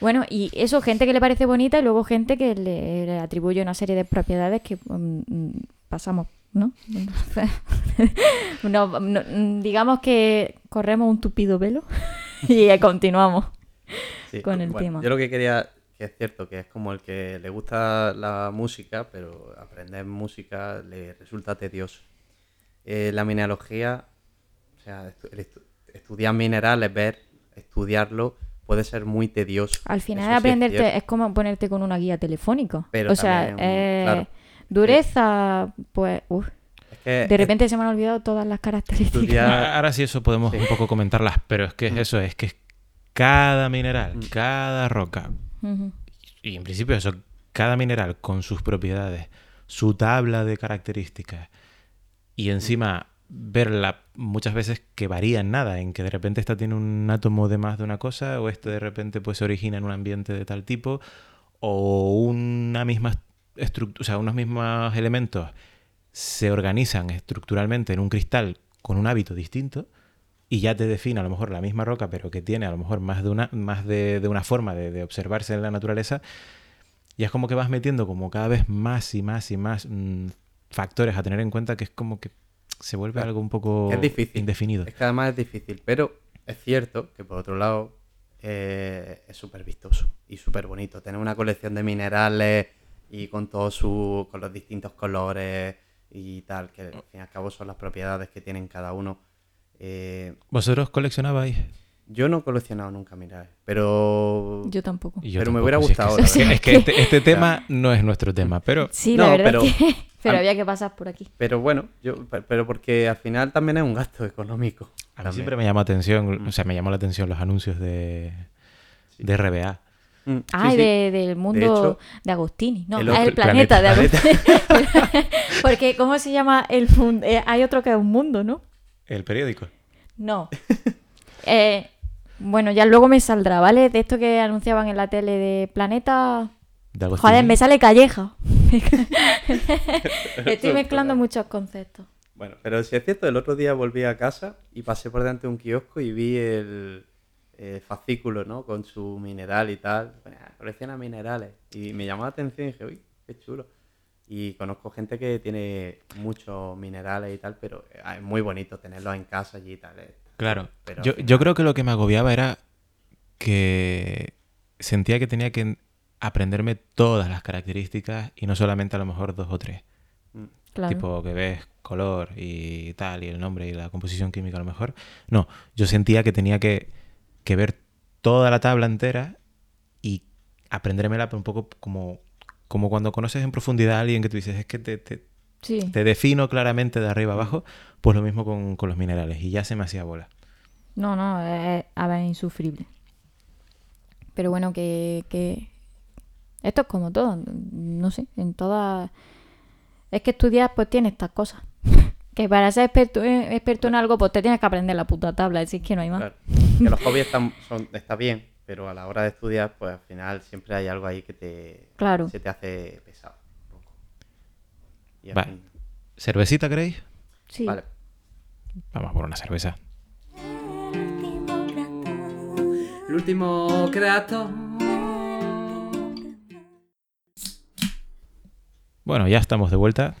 Bueno, y eso, gente que le parece bonita y luego gente que le, le atribuye una serie de propiedades que mm, mm, pasamos, ¿no? No, no, digamos que corremos un tupido velo y continuamos.
Sí,
con el
bueno,
tema.
Yo lo que quería, que es cierto, que es como el que le gusta la música, pero aprender música le resulta tedioso. Eh, la mineralogía, o sea, estu- el estu- estudiar minerales, ver, estudiarlo, puede ser muy tedioso.
Al final
Eso sí es
aprenderte es, como ponerte con una guía telefónica.
Pero
o sea, eh,
claro.
dureza, pues, uf,
Es que
de repente se me han olvidado todas las características.
estudiar-
Ah, Ahora sí eso podemos
Sí.
un poco comentarlas, pero es que es eso, es que es cada mineral,
Mm.
cada roca, y en principio eso, cada mineral con sus propiedades, su tabla de características, y encima verla muchas veces que varía en nada, en que de repente esta tiene un átomo de más de una cosa, o este de repente pues se origina en un ambiente de tal tipo, o una misma estructura, o sea, unos mismos elementos se organizan estructuralmente en un cristal con un hábito distinto y ya te define a lo mejor la misma roca, pero que tiene a lo mejor más de una, más de, de una forma de, de observarse en la naturaleza, y es como que vas metiendo como cada vez más y más y más mm, factores a tener en cuenta que es como que se vuelve
Claro,
algo un poco
es difícil.
indefinido.
Es que además es difícil, pero es cierto que por otro lado eh, es súper vistoso y súper bonito. Tener una colección de minerales y con todos su, con los distintos colores y tal, que al fin y al cabo son las propiedades que tienen cada uno. Eh,
¿Vosotros coleccionabais?
Yo no he coleccionado nunca minerales, pero
Yo tampoco.
Yo
Pero me hubiera
sí, es que-
gustado,
Es que,
la
es que este, este tema no es nuestro tema, pero
Sí,
No,
la verdad
pero-
es que... pero había que pasar por aquí.
pero bueno, yo pe- pero porque al final también es un gasto económico.
a mí
también.
siempre me llamó atención, o sea, me llamó la atención los anuncios de,
Sí.
de RBA.
Mm,
Ah, y
sí.
de- del mundo
hecho,
de Agostini. No,
el
es
otro-
el planeta,
planeta,
de Agostini. Porque, ¿cómo se llama el mundo? hay otro que es un mundo, ¿no?
El periódico.
No. Eh, bueno, ya luego me saldrá, ¿vale? De esto que anunciaban en la tele de Planeta.
De.
Joder, me sale calleja. Estoy
Esto es
mezclando muchos conceptos.
Bueno, pero si es cierto, el otro día volví a casa y pasé por delante de un kiosco y vi el, eh, fascículo, ¿no? Con su mineral y tal. Bueno, colecciona minerales. Y me llamó la atención y dije, uy, qué chulo. Y conozco gente que tiene muchos minerales y tal, pero eh, es muy bonito tenerlos en casa allí y tal. eh.
Claro.
Pero
Yo,
final-
yo creo que lo que me agobiaba era que sentía que tenía que aprenderme todas las características y no solamente a lo mejor dos o tres.
Claro.
Tipo que ves color y tal, y el nombre y la composición química a lo mejor. No, yo sentía que tenía que, que ver toda la tabla entera y aprendérmela un poco como, como cuando conoces en profundidad a alguien que tú dices, es que te, te-
Sí.
te defino claramente de arriba abajo, pues lo mismo con, con los minerales y ya se me hacía bola.
No, no, es, a ver, insufrible. Pero bueno, que, que esto es como todo, no sé, en todas... Es que estudiar pues tiene estas cosas. que para ser experto, eh, experto en algo pues te tienes que aprender la puta tabla, así que no hay más.
Claro. Que los hobbies están, son, está bien, pero a la hora de estudiar, pues al final siempre hay algo ahí que te,
Claro.
se te hace pesado. Un poco. Y al
Va.
fin-
¿Cervecita queréis?
Sí.
Vale.
Vamos por una cerveza.
El último creato.
Bueno, ya estamos de vuelta.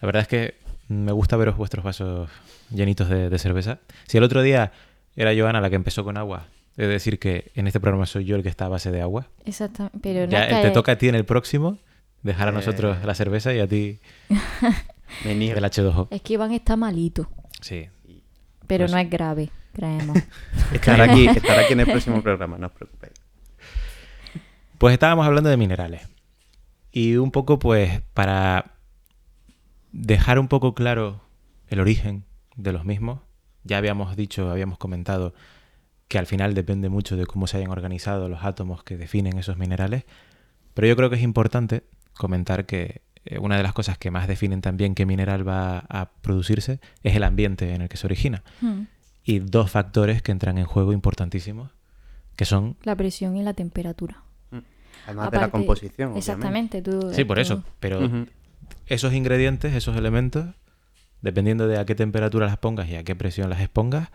La verdad es que me gusta veros vuestros vasos llenitos de, de cerveza. Si el otro día era Joana la que empezó con agua, he de decir que en este programa soy yo el que está a base de agua.
Exactamente. Pero no
Ya
es que-
te toca a ti en el próximo dejar a
Eh.
nosotros la cerveza y a ti
Me niego.
el H2O.
Es que Iván está malito,
Sí.
pero
Pues-
no es grave, creemos.
Estará aquí, estará aquí en el próximo programa, no os preocupéis.
Pues estábamos hablando de minerales. Y un poco, pues, para dejar un poco claro el origen de los mismos, ya habíamos dicho, habíamos comentado que al final depende mucho de cómo se hayan organizado los átomos que definen esos minerales, pero yo creo que es importante comentar que eh, una de las cosas que más definen también qué mineral va a producirse es el ambiente en el que se origina.
Hmm.
Y dos factores que entran en juego importantísimos, que son
La presión y la temperatura.
Además de la composición.
Exactamente. Tú,
Sí, por
tú-
eso. Pero esos ingredientes, esos elementos, dependiendo de a qué temperatura las pongas y a qué presión las expongas,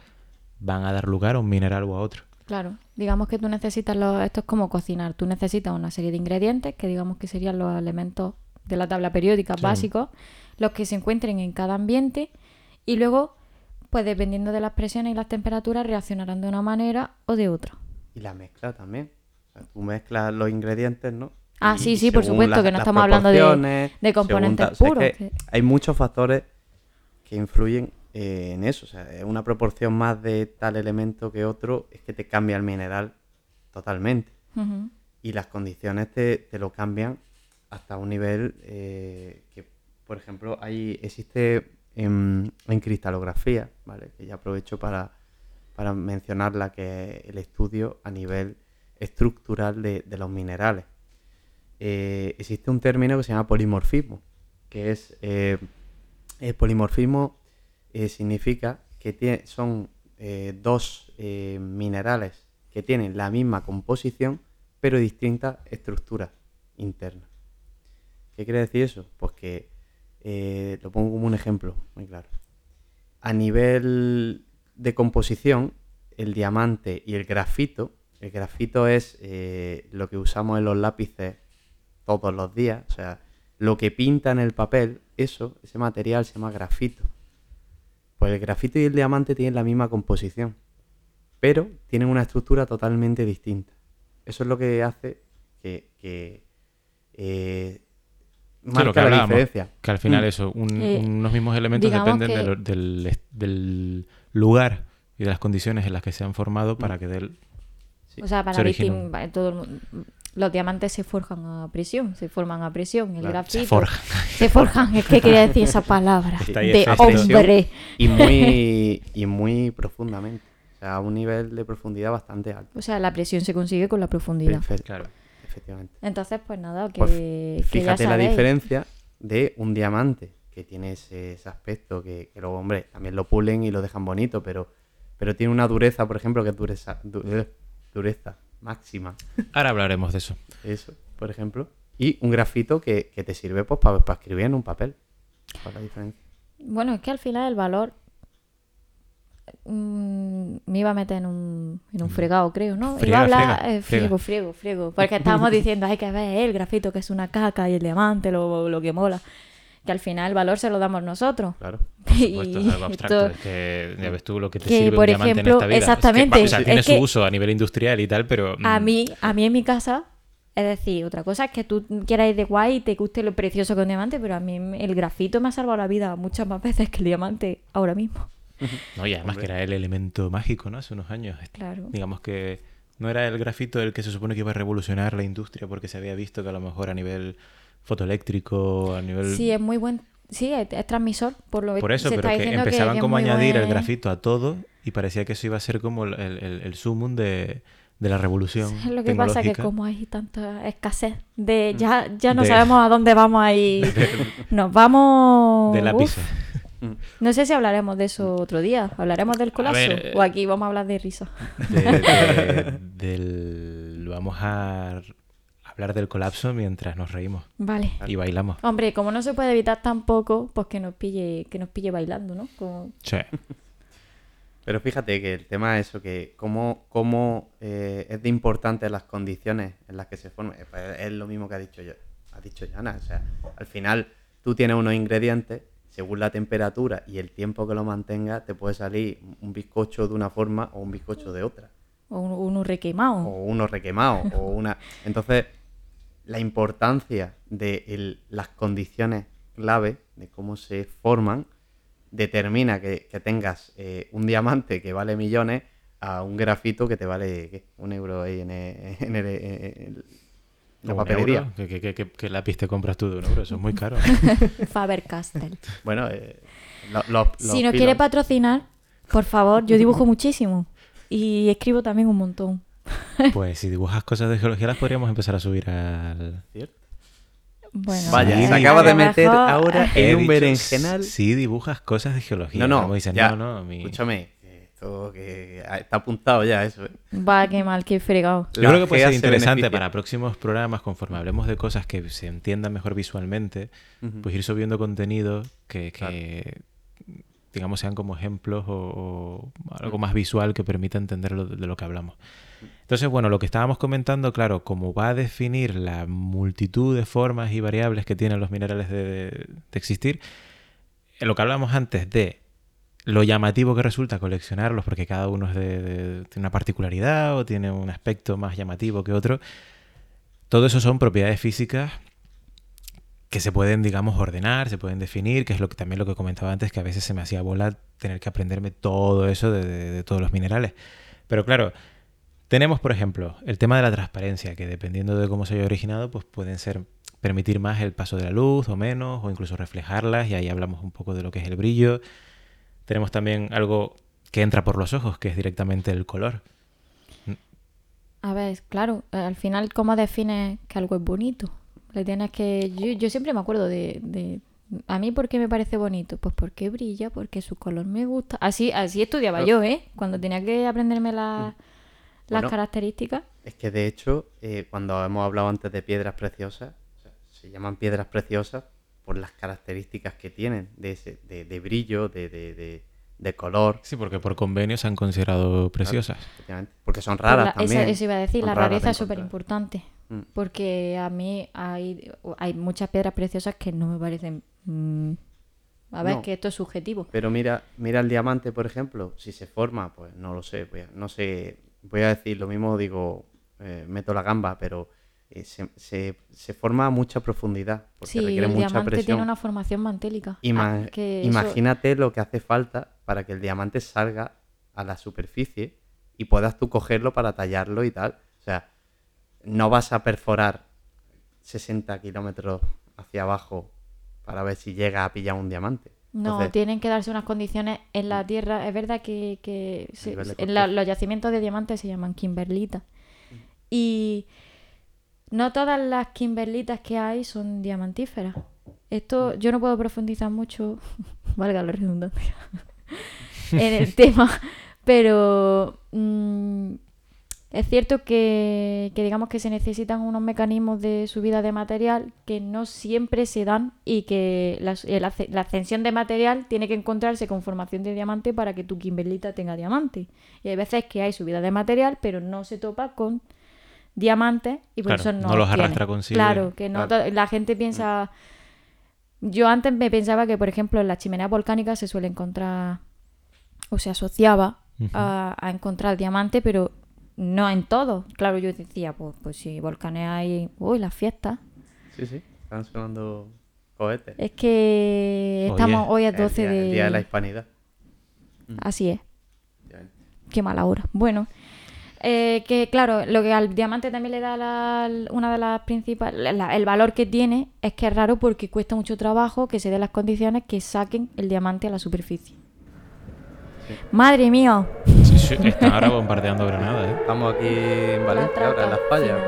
van a dar lugar a un mineral o a otro.
Claro, digamos que tú necesitas los, esto es como cocinar, tú necesitas una serie de ingredientes que digamos que serían los elementos de la tabla periódica
Sí.
básicos, los que se encuentren en cada ambiente y luego, pues dependiendo de las presiones y las temperaturas, reaccionarán de una manera o de otra.
Y la mezcla también. O sea, tú mezclas los ingredientes, ¿no?
Ah,
Y
sí, sí, por supuesto,
las-
que no estamos hablando de- componentes
según ta- o sea, es
puros,
que- Hay muchos factores que influyen eh, en eso. O sea, una proporción más de tal elemento que otro es que te cambia el mineral totalmente. Y las condiciones te, te lo cambian hasta un nivel eh, que, por ejemplo, hay, existe en, en cristalografía, ¿vale? Que ya aprovecho para, para mencionarla, que es el estudio a nivel estructural de, de los minerales. Eh, existe un término que se llama polimorfismo, que es el polimorfismo eh, significa que son eh, dos eh, minerales que tienen la misma composición pero distintas estructuras internas. ¿Qué quiere decir eso? Pues que lo pongo como un ejemplo muy claro. A nivel de composición, el diamante y el grafito, el grafito es lo que usamos en los lápices todos los días, o sea, lo que pinta en el papel, eso, ese material se llama grafito. Pues el grafito y el diamante tienen la misma composición, pero tienen una estructura totalmente distinta. Eso es lo que hace que, que eh,
Sí, lo
marca
que
la diferencia.
Que al final
Mm.
eso, un-
Eh,
unos mismos elementos dependen
que-
de lo- del, lugar y de las condiciones en las que se han formado para que del...
Sí.
O sea, para
Se
todo el mu- los diamantes se forjan a presión, se forman a presión, el
Claro,
grafito
Se forja.
se forjan, es que quería decir esa palabra de hombre.
Y muy, y muy profundamente. O sea, a un nivel de profundidad bastante alto.
O sea, la presión se consigue con la profundidad.
Perfecto,
Claro.
efectivamente.
Entonces, pues nada, que,
Pues
que ya
Fíjate la diferencia de un diamante que tiene ese, ese aspecto que, que luego, hombre, también lo pulen y lo dejan bonito, pero, pero tiene una dureza, por ejemplo, que es dureza, du- dureza máxima.
Ahora hablaremos de eso.
Eso, por ejemplo. Y un grafito que, que te sirve pues para escribir en un papel. ¿Cuál es la diferencia?
Bueno, es que al final el valor mm, me iba a meter en un, en un fregado, creo, ¿no?
Friega,
iba a hablar
friega,
eh,
friega.
friego, friego, friego. Porque estábamos diciendo, hay que ver el grafito que es una caca y el diamante, lo, lo que mola. Que al final el valor se lo damos nosotros.
Claro.
Por supuesto, es algo
Y
abstracto. es que ya ves tú lo que te
que,
sirve
por
un diamante
ejemplo,
en esta vida. Es que,
exactamente,
o sea, tiene
es
su
que-
uso a nivel industrial y tal, pero...
A
mm,
mí, a mí en mi casa, es decir, otra cosa es que tú quieras ir de guay y te guste lo precioso que es un diamante, pero a mí el grafito me ha salvado la vida muchas más veces que el diamante ahora mismo.
No, y además que era el elemento mágico, ¿no? Hace unos años.
Claro.
Digamos que no era el grafito el que se supone que iba a revolucionar la industria porque se había visto que a lo mejor a nivel fotoeléctrico, a nivel...
Sí, es muy buen. Sí, es, es transmisor, por lo
Por eso,
se
pero
está
que empezaban
que es
como a añadir el grafito a todo y parecía que eso iba a ser como el, el, el sumum de, de la revolución
Es lo que pasa que
tecnológica.
como hay tanta escasez de ya, ya no
De-
sabemos a dónde vamos a ir. Nos vamos.
De
Uf,
lápices.
no sé si hablaremos de eso otro día. ¿Hablaremos del colapso?
ver,
o aquí vamos a hablar de risa.
De- de- del... Vamos a hablar del colapso mientras nos reímos
Vale.
y bailamos.
Hombre, como no se puede evitar tampoco, pues que nos pille, que nos pille bailando, ¿no? Como-
Sí.
Pero fíjate que el tema es eso, que cómo, cómo eh, es de importante las condiciones en las que se forma. Eh, pues Es lo mismo que ha dicho yo, ha dicho Yana. O sea, al final tú tienes unos ingredientes, según la temperatura y el tiempo que lo mantenga, te puede salir un bizcocho de una forma o un bizcocho de otra.
o un, un urrequemao.
O uno requemado, o una. Entonces, la importancia de el- las condiciones clave de cómo se forman determina que, que tengas eh, un diamante que vale millones a un grafito que te vale ¿qué? un euro ahí en, el- en el- en la
¿Un
papelería.
¿Qué, qué, qué- qué- qué lápiz te compras tú de un euro? Eso es muy caro.
Faber-Castell.
Bueno, eh, lo-
Si nos quiere patrocinar, por favor, yo dibujo muchísimo. Y escribo también un montón.
Pues si dibujas cosas de geología las podríamos empezar a subir al...
¿Cierto?
Bueno,
Vaya,
eh,
se acaba de meter
mejor-
ahora en un
dicho,
berenjenal.
Si dibujas cosas de geología.
No, no,
Como dicen,
ya.
no, no, mi-
Escúchame, esto que está apuntado ya eso. ¿eh?
Va, qué mal, qué fregado.
Yo
La
creo que puede ser
se
interesante para próximos programas, conforme hablemos de cosas que se entiendan mejor visualmente, pues ir subiendo contenido que, que, digamos, sean como ejemplos o, o algo más visual que permita entender lo- de lo que hablamos. Entonces, bueno, lo que estábamos comentando, claro, como va a definir la multitud de formas y variables que tienen los minerales de, de- de existir, en lo que hablábamos antes de lo llamativo que resulta coleccionarlos, porque cada uno es de, de- tiene una particularidad o tiene un aspecto más llamativo que otro, todo eso son propiedades físicas que se pueden, digamos, ordenar, se pueden definir, que es lo que también lo que comentaba antes, que a veces se me hacía bola tener que aprenderme todo eso de, todos los minerales. Pero claro, tenemos, por ejemplo, el tema de la transparencia, que dependiendo de cómo se haya originado, pues pueden ser permitir más el paso de la luz o menos, o incluso reflejarlas, y ahí hablamos un poco de lo que es el brillo. Tenemos también algo que entra por los ojos, que es directamente el color.
A ver, claro, al final, ¿cómo defines que algo es bonito? Le tienes que. Yo, yo siempre me acuerdo de, de- A mí, ¿por qué me parece bonito? Pues porque brilla, porque su color me gusta. Así, así estudiaba
Claro.
yo, ¿eh? Cuando tenía que aprenderme la- las
Bueno.
características.
Es que de hecho, eh, cuando hemos hablado antes de piedras preciosas, o sea, se llaman piedras preciosas por las características que tienen de, ese, de, de brillo, de, de, de- de color,
Sí, porque por convenio se han considerado preciosas.
porque son raras
la-
también.
Eso, eso iba a decir,
son
la rareza es súper importante.
Mm.
Porque a mí hay, hay muchas piedras preciosas que no me parecen. mm, a ver,
No.
que esto es subjetivo.
Pero mira, mira el diamante, por ejemplo, si se forma, pues no lo sé, voy a- no sé, voy a decir lo mismo, digo, eh, meto la gamba, pero eh, se, se- se forma a mucha profundidad, porque
Sí,
requiere
el
mucha
diamante
presión.
tiene una formación mantélica.
Ima-
Ah, que eso-
Imagínate lo que hace falta para que el diamante salga a la superficie y puedas tú cogerlo para tallarlo y tal. O sea, no vas a perforar 60 kilómetros hacia abajo para ver si llega a pillar un diamante.
No,
Entonces,
tienen que darse unas condiciones en la tierra. Es verdad que, que se-
nivel de
en la-
corteza.
los yacimientos de diamantes se llaman kimberlitas. Y no todas las kimberlitas que hay son diamantíferas. Esto yo no puedo profundizar mucho, valga la redundancia, en el tema, pero mm, es cierto que, que digamos que se necesitan unos mecanismos de subida de material que no siempre se dan y que la, la ascensión de material tiene que encontrarse con formación de diamante para que tu kimberlita tenga diamante. Y hay veces que hay subida de material, pero no se topa con diamantes y por
Claro,
eso no,
no los
tiene.
arrastra consigo.
Claro, que no
Claro.
la gente piensa Yo antes me pensaba que, por ejemplo, en las chimeneas volcánicas se suele encontrar o se asociaba a, a encontrar diamante, pero no en todo. Claro, yo decía, pues, pues si volcanes hay... Uy, las fiestas.
Sí, sí, están sonando cohetes.
Es que estamos hoy es
El
12
día-
de...
El día de la hispanidad.
Así es. Qué mala hora. Bueno, eh, que claro, lo que al diamante también le da la- una de las principales, la- el valor que tiene es que es raro porque cuesta mucho trabajo que se den las condiciones que saquen el diamante a la superficie. Madre mía.
Están ahora bombardeando Granada, ¿eh?
Estamos aquí en Valencia, ahora en las fallas.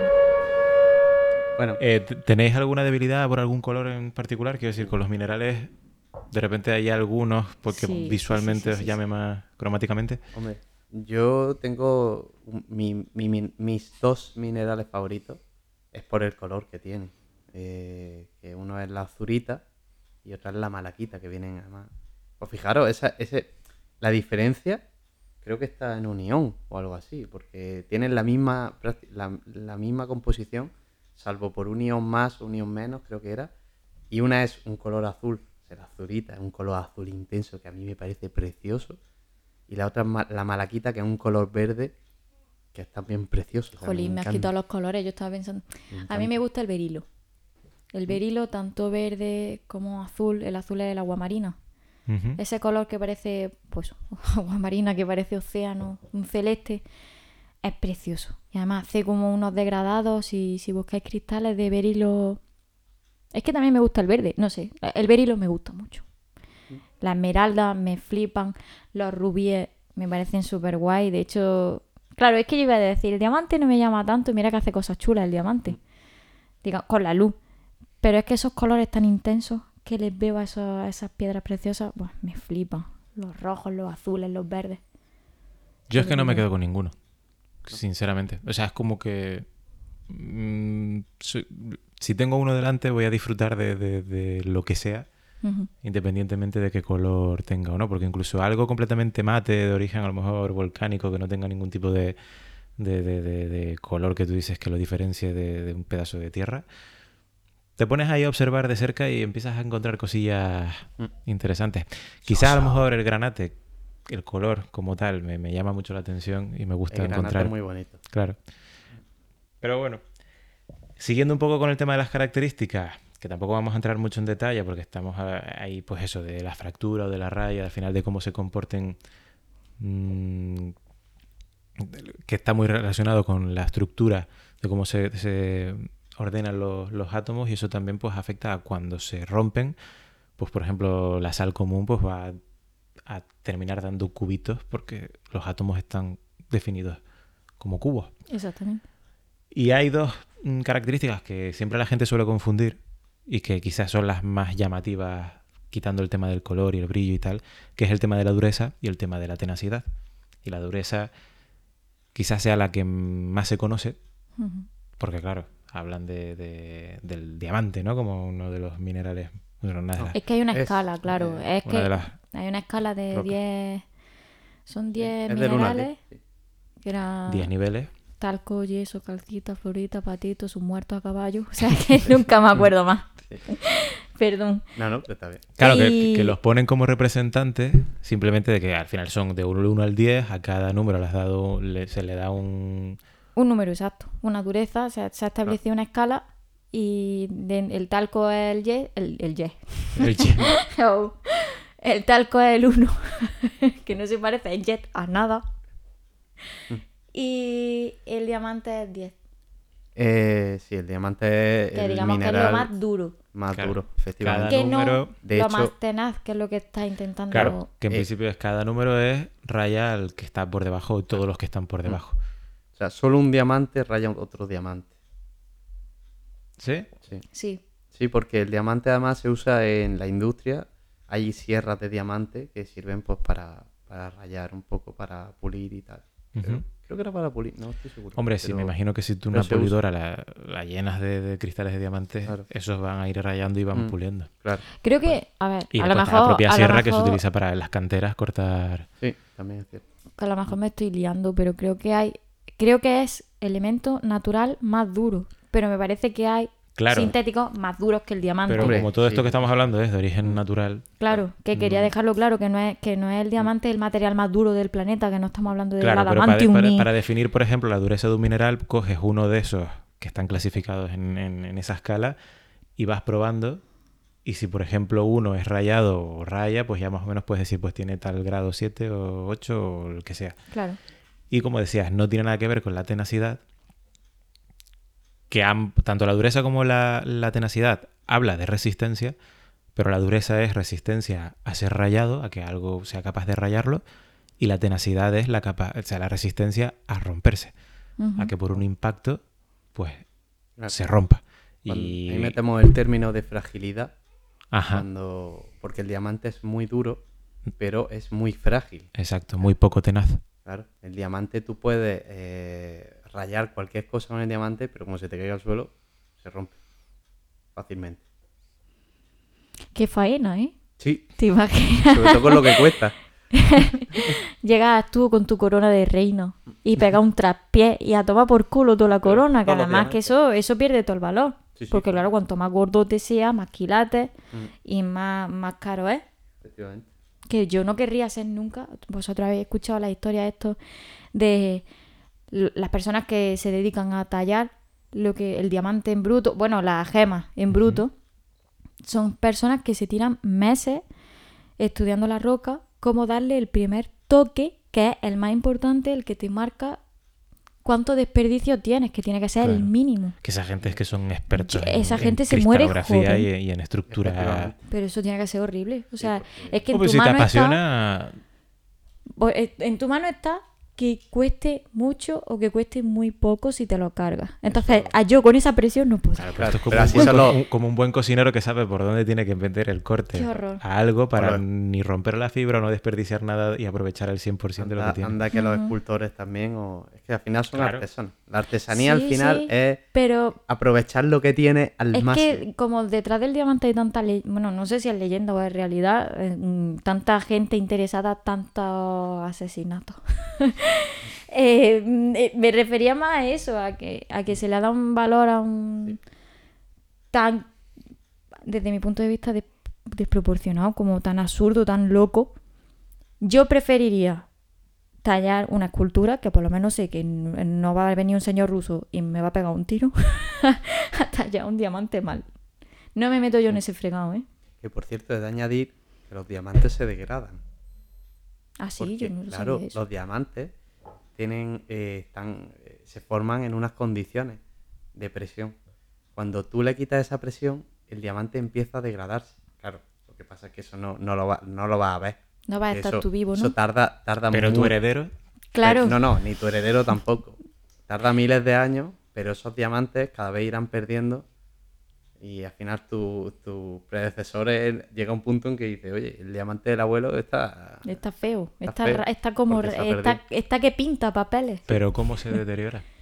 Bueno,
Eh, ¿Tenéis alguna debilidad por algún color en particular? Quiero decir, con los minerales, de repente hay algunos porque
Sí,
visualmente
sí, sí,
os
sí,
llame más cromáticamente.
hombre, yo tengo mi- mi- mis dos minerales favoritos. Es por el color que tienen. Eh, que uno es la azurita y otra es la malaquita, que vienen además. Pues fijaros, esa, ese, la diferencia creo que está en unión o algo así, porque tienen la misma, la, la misma composición, salvo por un ion más o un ion menos, creo que era. Y una es un color azul, la azurita es un color azul intenso que a mí me parece precioso. Y la otra es la malaquita, que es un color verde que es también precioso.
Jolín, me has quitado los colores. Yo estaba pensando. A mí me gusta el berilo.
Mm.
El berilo, tanto verde como azul. El azul es el agua Ese color que parece, pues, agua marina, que parece océano, un celeste, es precioso. Y además hace como unos degradados y si buscáis cristales de berilo... Es que también me gusta el verde, no sé, el berilo me gusta mucho. Las esmeraldas me flipan, los rubíes me parecen súper guay. De hecho, claro, es que yo iba a decir, el diamante no me llama tanto y mira que hace cosas chulas el diamante. Diga, con la luz. Pero es que esos colores tan intensos que les veo a, esos- a esas piedras preciosas, buah, me flipan. Los rojos, los azules, los verdes.
Yo es que no me quedo con ninguno, sinceramente. O sea, es como que... mm, soy- si tengo uno delante voy a disfrutar de, de- de lo que sea, independientemente de qué color tenga o no. Porque incluso algo completamente mate, de origen a lo mejor volcánico, que no tenga ningún tipo de, de, de- de- de color que tú dices que lo diferencie de, de un pedazo de tierra, te pones ahí a observar de cerca y empiezas a encontrar cosillas
Mm.
interesantes. Quizás a lo mejor el granate, el color como tal, me, me llama mucho la atención y me gusta
El granate
encontrar.
es muy bonito.
Claro. Pero bueno, siguiendo un poco con el tema de las características, que tampoco vamos a entrar mucho en detalle porque estamos ahí, pues eso, de la fractura o de la raya, al final de cómo se comporten, mm, que está muy relacionado con la estructura, de cómo se, se ordenan los, los átomos y eso también pues afecta a cuando se rompen, pues por ejemplo la sal común pues va a, a terminar dando cubitos porque los átomos están definidos como cubos.
Exactamente.
Y hay dos mm, características que siempre la gente suele confundir y que quizás son las más llamativas, quitando el tema del color y el brillo y tal, que es el tema de la dureza y el tema de la tenacidad. Y la dureza quizás sea la que más se conoce, porque claro, hablan de, de- del diamante, ¿no? Como uno de los minerales. bueno, una de las-
Es que hay una
Es,
escala, claro.
eh,
es que hay una escala de
Roca.
10... Son 10
Es del uno al
minerales.
diez, sí.
Que era
10 niveles.
talco, yeso, calcita, florita, patito, sus muertos a caballo. O sea que nunca me acuerdo más. Perdón.
No, no, pero está bien.
Claro, que-
Y-
que, los ponen como representantes simplemente de que al final son de 1 al 10, a cada número le has dado, le- se le da un...
Un número exacto, una dureza, se, se ha establecido una escala y de- el talco es el Y, el, el Y.
el
Oh, talco es el 1, que no se parece el jet a nada. Y el diamante es 10,
Eh, sí, el diamante es
que
el
digamos que es lo más duro.
más
Claro.
duro,
Cada
efectivamente.
Que
número-
no
de
lo
hecho-
más tenaz, que es lo que está intentando...
Claro, que en
Eh,
principio es cada número es raya al que está por debajo todos los que están por debajo.
Sea, solo un diamante raya otro diamante.
¿Sí?
Sí.
Sí,
Sí, porque el diamante además se usa en la industria. Hay sierras de diamante que sirven pues para, para rayar un poco, para pulir y tal. Pero. Creo que era para pulir, no estoy seguro.
Hombre, sí, me imagino que si tú una pulidora la, la llenas de, de cristales de diamantes,
Claro.
esos van a ir rayando y van
Mm.
puliendo.
Claro,
creo que, a ver,
Y
a lo mejor...
la propia
a lo
sierra que se
mejor-
utiliza para las canteras cortar...
sí, también es cierto.
que a lo mejor me estoy liando, pero creo que hay, creo que es elemento natural más duro, pero me parece que hay
Claro.
sintéticos más duros que el diamante.
Pero
Hombre,
como todo esto
sí.
que estamos hablando es de origen natural,
Claro, que quería
Mm.
dejarlo claro que no es que no es el diamante el material más duro del planeta, que no estamos hablando de
Claro,
la
pero para,
adamantium
para- para definir, por ejemplo, la dureza de un mineral, coges uno de esos que están clasificados en, en- en esa escala y vas probando. Y si, por ejemplo, uno es rayado o raya, pues ya más o menos puedes decir, pues tiene tal grado 7 o 8 o el que sea.
Claro.
Y como decías, no tiene nada que ver con la tenacidad, que tanto la dureza como la, la tenacidad habla de resistencia, pero la dureza es resistencia a ser rayado, a que algo sea capaz de rayarlo, y la tenacidad es la, capa- o sea, la resistencia a romperse, a que por un impacto pues
Claro.
se rompa.
Cuando-
Y...
Ahí metemos el término de fragilidad,
Ajá,
cuando porque el diamante es muy duro, pero es muy frágil.
exacto, muy poco tenaz.
Claro, el diamante tú puedes eh, rayar cualquier cosa con el diamante, pero como se te caiga al suelo, se rompe fácilmente.
Qué faena, ¿eh?
Sí,
¿Te imaginas?
sobre todo con lo que cuesta.
Llegas tú con tu corona de reino y pegas un traspié y a tomar por culo toda la corona, que además que eso, eso pierde todo el valor.
Sí, sí.
Porque claro, cuanto más gordo te sea, más quilates
Mm.
y más, más caro es.
Efectivamente.
Que yo no querría ser nunca. Vosotros habéis escuchado la historia esto de las personas que se dedican a tallar lo que el diamante en bruto, bueno, las gemas en bruto, son personas que se tiran meses estudiando la roca, cómo darle el primer toque, que es el más importante, el que te marca cuánto desperdicio tienes, que tiene que ser el mínimo.
Que esa gente es que son expertos en,
Esa
en
gente se muere joven.
y, y en estructura.
Pero eso tiene que ser horrible. O sea,
porque-
es que en
Pues
tu
si te
mano
apasiona,
Pues, eh, en tu mano está que cueste mucho o que cueste muy poco si te lo cargas. Entonces,
Eso-
a yo con esa presión no puedo.
Claro, pero
Claro,
esto es como,
pero
un
así
buen, un- como un buen cocinero que sabe por dónde tiene que meter el corte
Qué horror.
a algo para
Bueno.
ni romper la fibra o no desperdiciar nada y aprovechar el 100% de lo que
Anda,
tiene.
anda que los escultores también, o... es que al final son
Claro.
artesanos. La artesanía al final
sí.
es
Pero
aprovechar lo que tiene al
es
máximo.
que como detrás del diamante hay tanta ley, bueno, no sé si es leyenda o es realidad, eh, mm, tanta gente interesada, tantos asesinatos. Eh, mm, eh, me refería más a eso, a que, a que se le da un valor a un tan, desde mi punto de vista, des- desproporcionado, como tan absurdo, tan loco. Yo preferiría tallar una escultura, que por lo menos sé que no va a venir un señor ruso y me va a pegar un tiro, a tallar un diamante mal. No me meto yo en ese fregado, ¿eh?
Que por cierto, he de añadir que los diamantes se degradan.
Ah, sí,
Porque,
yo no lo
claro,
sabía eso.
los diamantes tienen, eh, están, eh, se forman en unas condiciones de presión. Cuando tú le quitas esa presión, el diamante empieza a degradarse. Claro, lo que pasa es que eso no, no lo, va, no lo vas a ver.
No vas a estar
eso-
tú vivo,
Eso
¿no?
tarda, tarda
Pero tu heredero,
Claro.
Eh, No, no, ni tu heredero tampoco. Tarda miles de años, pero esos diamantes cada vez irán perdiendo y al final tu- tus predecesores llega a un punto en que dice, oye, el diamante del abuelo está...
Está feo.
Está
Está,
feo,
está como. Está, está que pinta papeles.
pero ¿cómo se deteriora?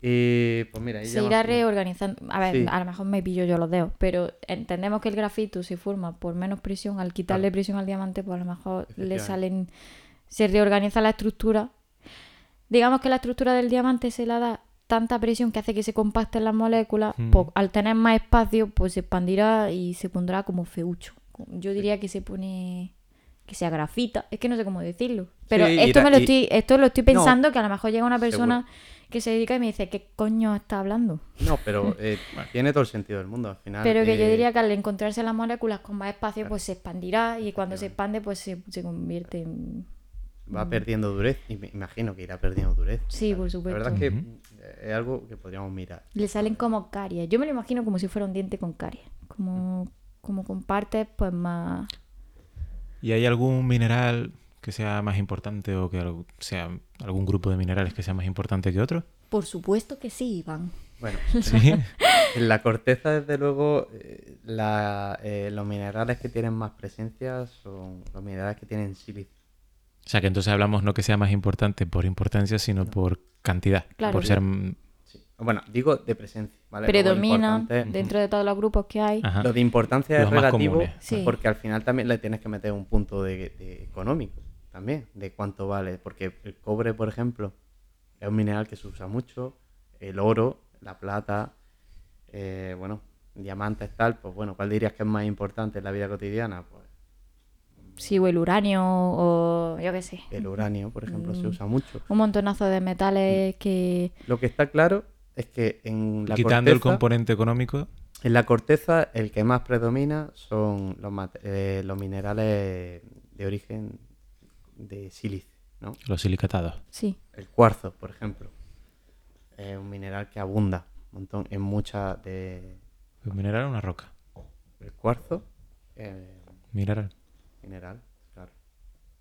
Y pues mira, ahí
Se irá reorganizando. A ver,
Sí.
a lo mejor me pillo yo los dedos, pero entendemos que el grafito se forma por menos presión. Al quitarle
Claro.
presión al diamante, pues a lo mejor le salen. Se reorganiza la estructura. Digamos que la estructura del diamante se la da tanta presión que hace que se compacten las moléculas.
Mm.
pues, al tener más espacio, pues se expandirá y se pondrá como feucho. Yo diría que se pone. que sea grafita. Es que no sé cómo decirlo. Pero
Sí,
esto me lo
y-
estoy, esto lo estoy
No.
pensando que a lo mejor llega una persona que se dedica y me dice, ¿qué coño está hablando?
No, pero eh, tiene todo el sentido del mundo al final.
Pero que yo
eh,
diría que al encontrarse las moléculas con más espacio, pues se expandirá y cuando se expande, pues se, se convierte en...
Va perdiendo durez y me imagino que irá perdiendo durez.
Sí, por
La
supuesto.
verdad es que es algo que podríamos mirar.
Le salen como caries. Yo me lo imagino como si fuera un diente con caries. Como, como con partes, pues más...
¿Y hay algún mineral que sea más importante o que sea algún grupo de minerales que sea más importante que otro?
Por supuesto que sí, Iván.
Bueno,
Sí.
en la corteza, desde luego, eh, la- eh, los minerales que tienen más presencia son los minerales que tienen silicio.
O sea, que entonces hablamos no que sea más importante por importancia, sino por cantidad.
Claro.
por ser...
Sí. Bueno, digo de presencia,
Predomina
importante-
dentro de todos los grupos que hay.
Ajá.
Lo de importancia
Los
es relativo.
Sí.
porque al final también le tienes que meter un punto de, de económico también, de cuánto vale. Porque el cobre, por ejemplo, es un mineral que se usa mucho, el oro, la plata, eh, bueno, diamantes tal, pues bueno, ¿cuál dirías que es más importante en la vida cotidiana? Pues
Sí, o el uranio o yo qué sé.
el uranio, por ejemplo, se
Mm.
usa mucho.
Un montonazo de metales que...
Lo que está claro es que en la
Quitando el componente económico,
en la corteza el que más predomina son los, eh, los minerales de origen de sílice, ¿no?
los silicatados.
Sí.
El cuarzo, por ejemplo, es un mineral que abunda un montón en muchas de...
Un mineral es una roca.
El cuarzo, eh,
Mineral.
Mineral, claro.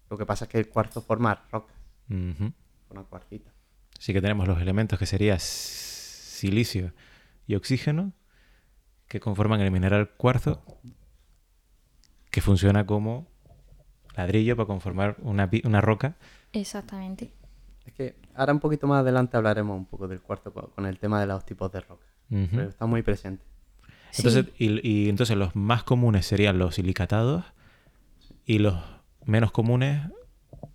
Lo que pasa es que el cuarzo forma roca, una cuarcita.
Sí que tenemos los elementos que sería silicio y oxígeno, que conforman el mineral cuarzo, que funciona como ladrillo para conformar una, pi- una roca.
Exactamente.
Es que ahora un poquito más adelante hablaremos un poco del cuarzo con, con el tema de los tipos de roca. Pero está muy presente.
Entonces,
Sí.
y, y entonces los más comunes serían los silicatados y los menos comunes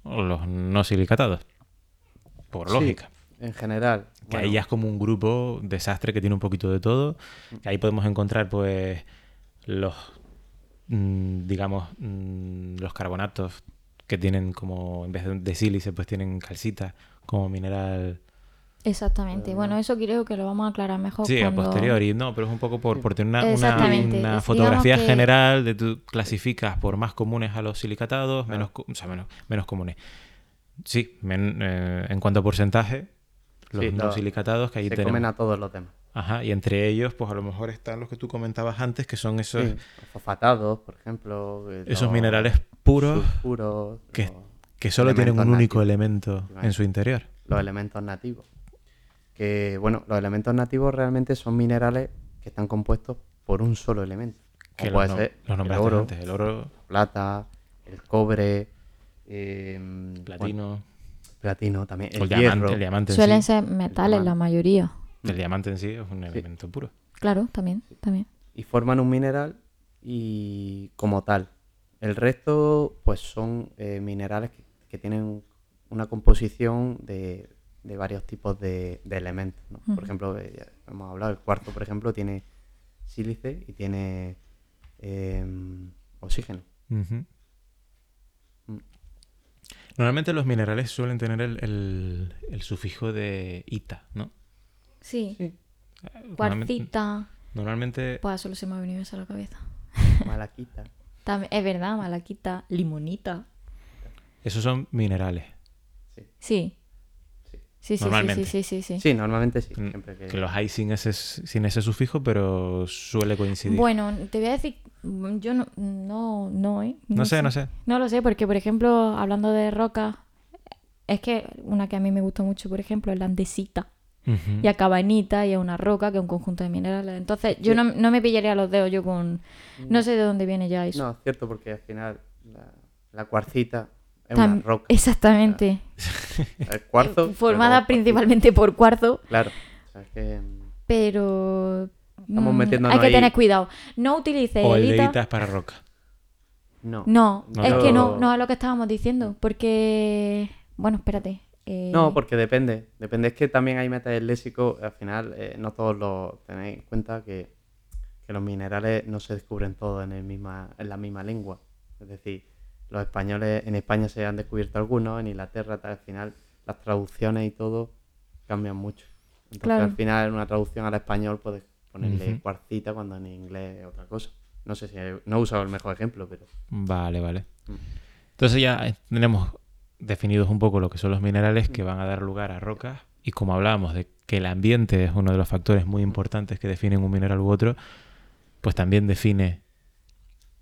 los no silicatados. Por
Sí,
lógica.
En general.
Que
bueno,
ahí ya es como un grupo desastre que tiene un poquito de todo. Que ahí podemos encontrar, pues, los, mm, digamos, mm, los carbonatos que tienen como, en vez de sílice, pues tienen calcita como mineral.
Exactamente. Bueno, eso creo que lo vamos a aclarar mejor
Sí,
cuando...
a posteriori, no, pero es un poco por, por tener una, una- fotografía
que-
general de tú clasificas por más comunes a los silicatados, menos, co- o sea, menos, menos comunes. Sí, men- eh, en cuanto a porcentaje, los
Sí,
no silicatados que ahí
se
tenemos.
comen a todos los demás.
Ajá, y entre ellos, pues a lo mejor están los que tú comentabas antes, que son esos,
Sí, los fosfatados, por ejemplo. eh,
esos minerales puros
sulfuros,
que, solo tienen un único
nativos.
elemento en su interior.
los elementos nativos. Que, bueno, los elementos nativos realmente son minerales que están compuestos por un solo elemento.
Que
puede ser
los
el oro,
antes, el oro,
la plata, el cobre, eh,
platino,
bueno, platino también, el,
el,
hierro.
diamante, el diamante en
Suelen
sí.
ser metales la mayoría.
El diamante en sí es un elemento puro.
Claro, también, también.
y forman un mineral y como tal. El resto, pues son eh, minerales que, que tienen una composición de, de varios tipos de, de elementos. ¿no? Por ejemplo, eh, hemos hablado, el cuarzo, por ejemplo, tiene sílice y tiene em, oxígeno. Mm.
Normalmente los minerales suelen tener el, el- el sufijo de ita, ¿no?
Sí.
Normalmente,
Cuarcita.
normalmente
Pues solo se me ha venido eso a la cabeza.
Malaquita.
También, es verdad, malaquita, limonita.
esos son minerales.
Sí.
Sí.
Sí, sí, sí,
Normalmente.
sí, sí, sí, sí.
Sí, normalmente sí.
Mm,
Siempre que...
Que los hay sin ese, sin ese sufijo, pero suele coincidir.
Bueno, te voy a decir, mm, yo no, no, no, ¿eh?
no sé, no sé.
No lo sé, porque por ejemplo, hablando de rocas, es que una que a mí me gusta mucho, por ejemplo, es la andesita. Y a cabanita y a una roca, que es un conjunto de minerales. Entonces, yo no, no me pillaría los dedos yo con... No sé de dónde viene ya eso.
No, es cierto, porque al final la, la cuarcita es
Tam-
una roca.
Exactamente.
El cuarzo.
Eh, Formada
pero-
principalmente por cuarzo,
Claro. O sea, es que, mm,
pero...
Estamos
mm,
metiéndonos
Hay que
ahí.
tener cuidado. No utilice
O el de es para roca.
no.
No,
No,
es
pero-
que no, no es lo que estábamos diciendo. Porque... Bueno, espérate. eh,
No, porque depende. Depende. Es que también hay metas del léxico. Al final, eh, no todos lo tenéis en cuenta que, que los minerales no se descubren todos en, el misma, en la misma lengua. Es decir, los españoles, en España se han descubierto algunos, en Inglaterra, tal, al final, las traducciones y todo cambian mucho. Entonces,
Claro.
al final, en una traducción al español puedes ponerle cuarcita cuando en inglés es otra cosa. No sé si he- no he usado el mejor ejemplo, pero.
Vale, vale.
Mm.
Entonces ya eh, tenemos definidos un poco lo que son los minerales que van a dar lugar a rocas y como hablábamos de que el ambiente es uno de los factores muy importantes que definen un mineral u otro, pues también define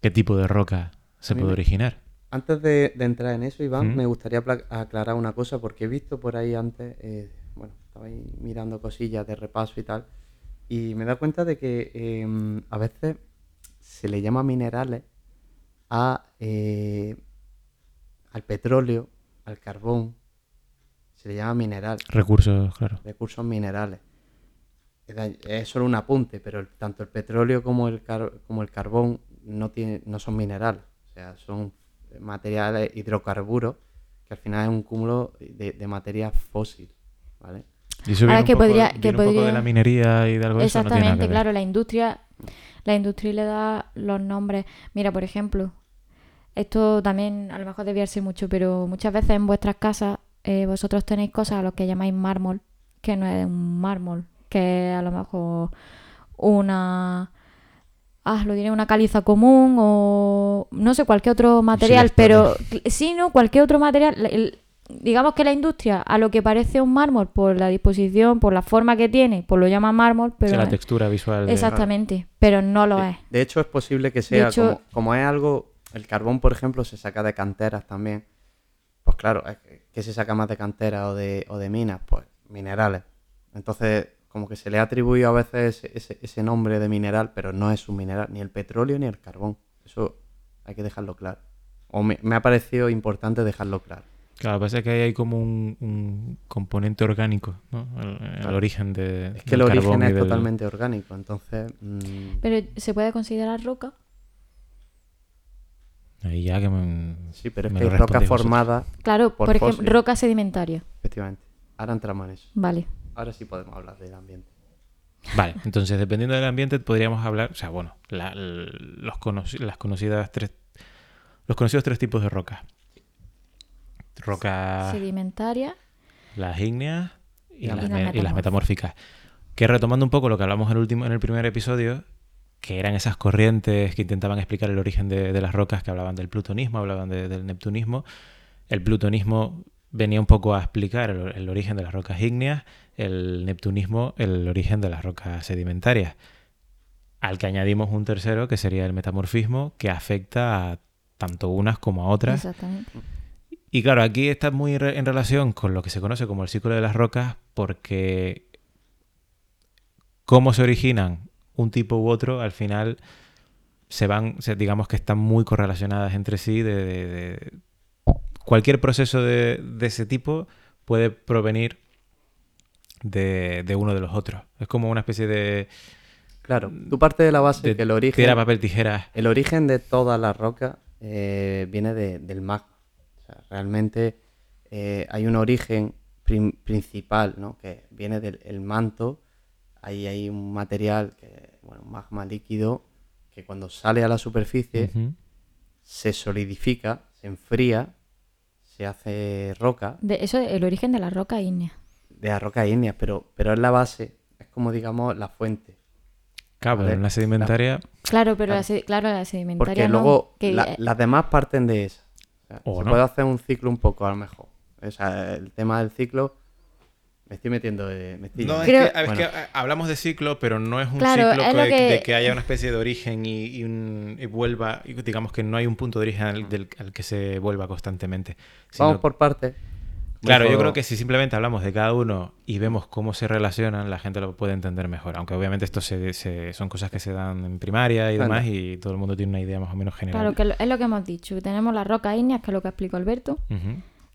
qué tipo de roca se puede
me-
originar.
Antes de, de entrar en eso, Iván,
¿Mm?
me gustaría aclarar una cosa, porque he visto por ahí antes, eh, bueno, estaba ahí mirando cosillas de repaso y tal, y me he dado cuenta de que eh, a veces se le llama minerales a, eh, al petróleo, al carbón, se le llama mineral,
Recursos, claro.
recursos minerales. Es solo un apunte, pero el- tanto el petróleo como el, car- como el carbón no, tiene, no son minerales. O sea, son materiales hidrocarburos que al final es un cúmulo de, de materia fósil. ¿vale?
Y eso
Ahora que
un, poco,
podría- que
un poco de la minería y de algo de eso. no tiene nada
Exactamente, claro, la industria, la industria le da los nombres. Mira, por ejemplo, esto también a lo mejor desviarse mucho, pero muchas veces en vuestras casas eh, vosotros tenéis cosas a lo que llamáis mármol, que no es un mármol, que es a lo mejor una ah, lo diré, una caliza común o no sé, cualquier otro material, pero sí, no, cualquier otro material. el- digamos que la industria, a lo que parece un mármol por la disposición, por la forma que tiene, pues lo llama mármol, pero
Sí, la textura visual. de-
exactamente, pero no lo
De,
es.
de hecho, es posible que sea,
hecho-
como, como es algo, el carbón, por ejemplo, se saca de canteras también. Pues claro, ¿qué se saca más de canteras o de, o de minas? Pues minerales. Entonces, como que se le ha atribuido a veces ese, ese- ese nombre de mineral, pero no es un mineral, ni el petróleo ni el carbón. Eso hay que dejarlo claro. O me, me ha parecido importante dejarlo claro.
Claro, lo que pasa es que ahí hay como un, un componente orgánico, ¿no? El, el
Claro.
origen de.
Es que el origen es
del-
totalmente orgánico, entonces... mm,
Pero se puede considerar roca.
Ahí ya que me.
sí, pero es que hay roca formada,
Claro,
Por
por, ejemplo,
fósil.
roca sedimentaria.
efectivamente. Ahora entramos en eso.
Vale.
Ahora sí podemos hablar del ambiente.
Vale, entonces dependiendo del ambiente podríamos hablar, o sea, bueno, la- los cono- las conocidas tres, los conocidos tres tipos de rocas. Rocas,
Sedimentaria.
las ígneas y,
Y
las, y
metamórficas.
metamórficas. Que retomando un poco lo que hablamos en el, último, en el primer episodio, que eran esas corrientes que intentaban explicar el origen de, de las rocas, que hablaban del plutonismo, hablaban de- del neptunismo. El plutonismo venía un poco a explicar el, el origen de las rocas ígneas, el neptunismo el origen de las rocas sedimentarias. Al que añadimos un tercero, que sería el metamorfismo, que afecta a tanto unas como a otras.
Exactamente.
Y claro, aquí está muy re- en relación con lo que se conoce como el ciclo de las rocas, porque cómo se originan un tipo u otro, al final se van, se- digamos que están muy correlacionadas entre sí. De, de- de- Cualquier proceso de, de ese tipo puede provenir de, de uno de los otros. Es como una especie de,
Claro, tú parte de la base
de
que el origen,
piedra, papel, tijeras.
el origen de todas las rocas eh, viene de- del magma. O sea, realmente eh, hay un origen prim- principal, ¿no? Que viene del el manto. Ahí hay un material, que, bueno, un magma líquido, que cuando sale a la superficie se solidifica, se enfría, se hace roca,
De, eso es el origen de la roca ígnea.
De la roca ígnea, pero, pero es la base, es como digamos la fuente.
Claro, pero
Vale,
en la sedimentaria
Claro, pero
Claro.
La, claro, la sedimentaria
Porque
no,
luego
que-
la- las demás parten de esa. O sea,
O
se
no.
puede hacer un ciclo un poco a lo mejor. O sea, el tema del ciclo. Me estoy metiendo de. me estoy-
No, es,
Creo-
que, es
Bueno.
que, eh, hablamos de ciclo, pero no es un
Claro,
ciclo
es lo
que-
que-
de que haya una especie de origen y, y un- y vuelva, y digamos que no hay un punto de origen al, del- al que se vuelva constantemente. sino-
Vamos por partes.
Claro, yo creo que si simplemente hablamos de cada uno y vemos cómo se relacionan, la gente lo puede entender mejor. Aunque obviamente esto se, se- son cosas que se dan en primaria y
Claro.
demás y todo el mundo tiene una idea más o menos general.
Claro, que es lo que hemos dicho. Tenemos las rocas ígneas, que es lo que explicó Alberto,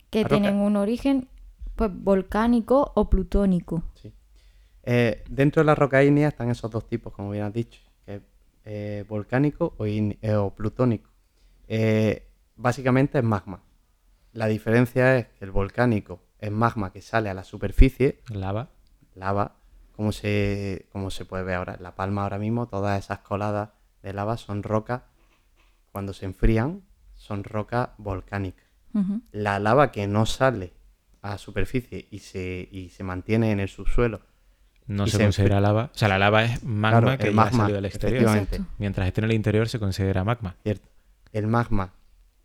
que
La roca-
tienen un origen pues volcánico o plutónico.
Sí. Eh, dentro de la roca ígnea están esos dos tipos, como bien has dicho, que es eh, volcánico o, eh, o plutónico. Eh, básicamente es magma. La diferencia es que el volcánico es magma que sale a la superficie
Lava.
lava, como se, como se puede ver ahora en La Palma ahora mismo, todas esas coladas de lava son rocas, cuando se enfrían, son rocas volcánicas. La lava que no sale a superficie y se, y se mantiene en el subsuelo,
No se
se
considera lava. O sea, la lava es magma
Claro,
que
el
ya ha
magma,
salido del exterior. Mientras esté en el interior se considera magma.
¿cierto? El magma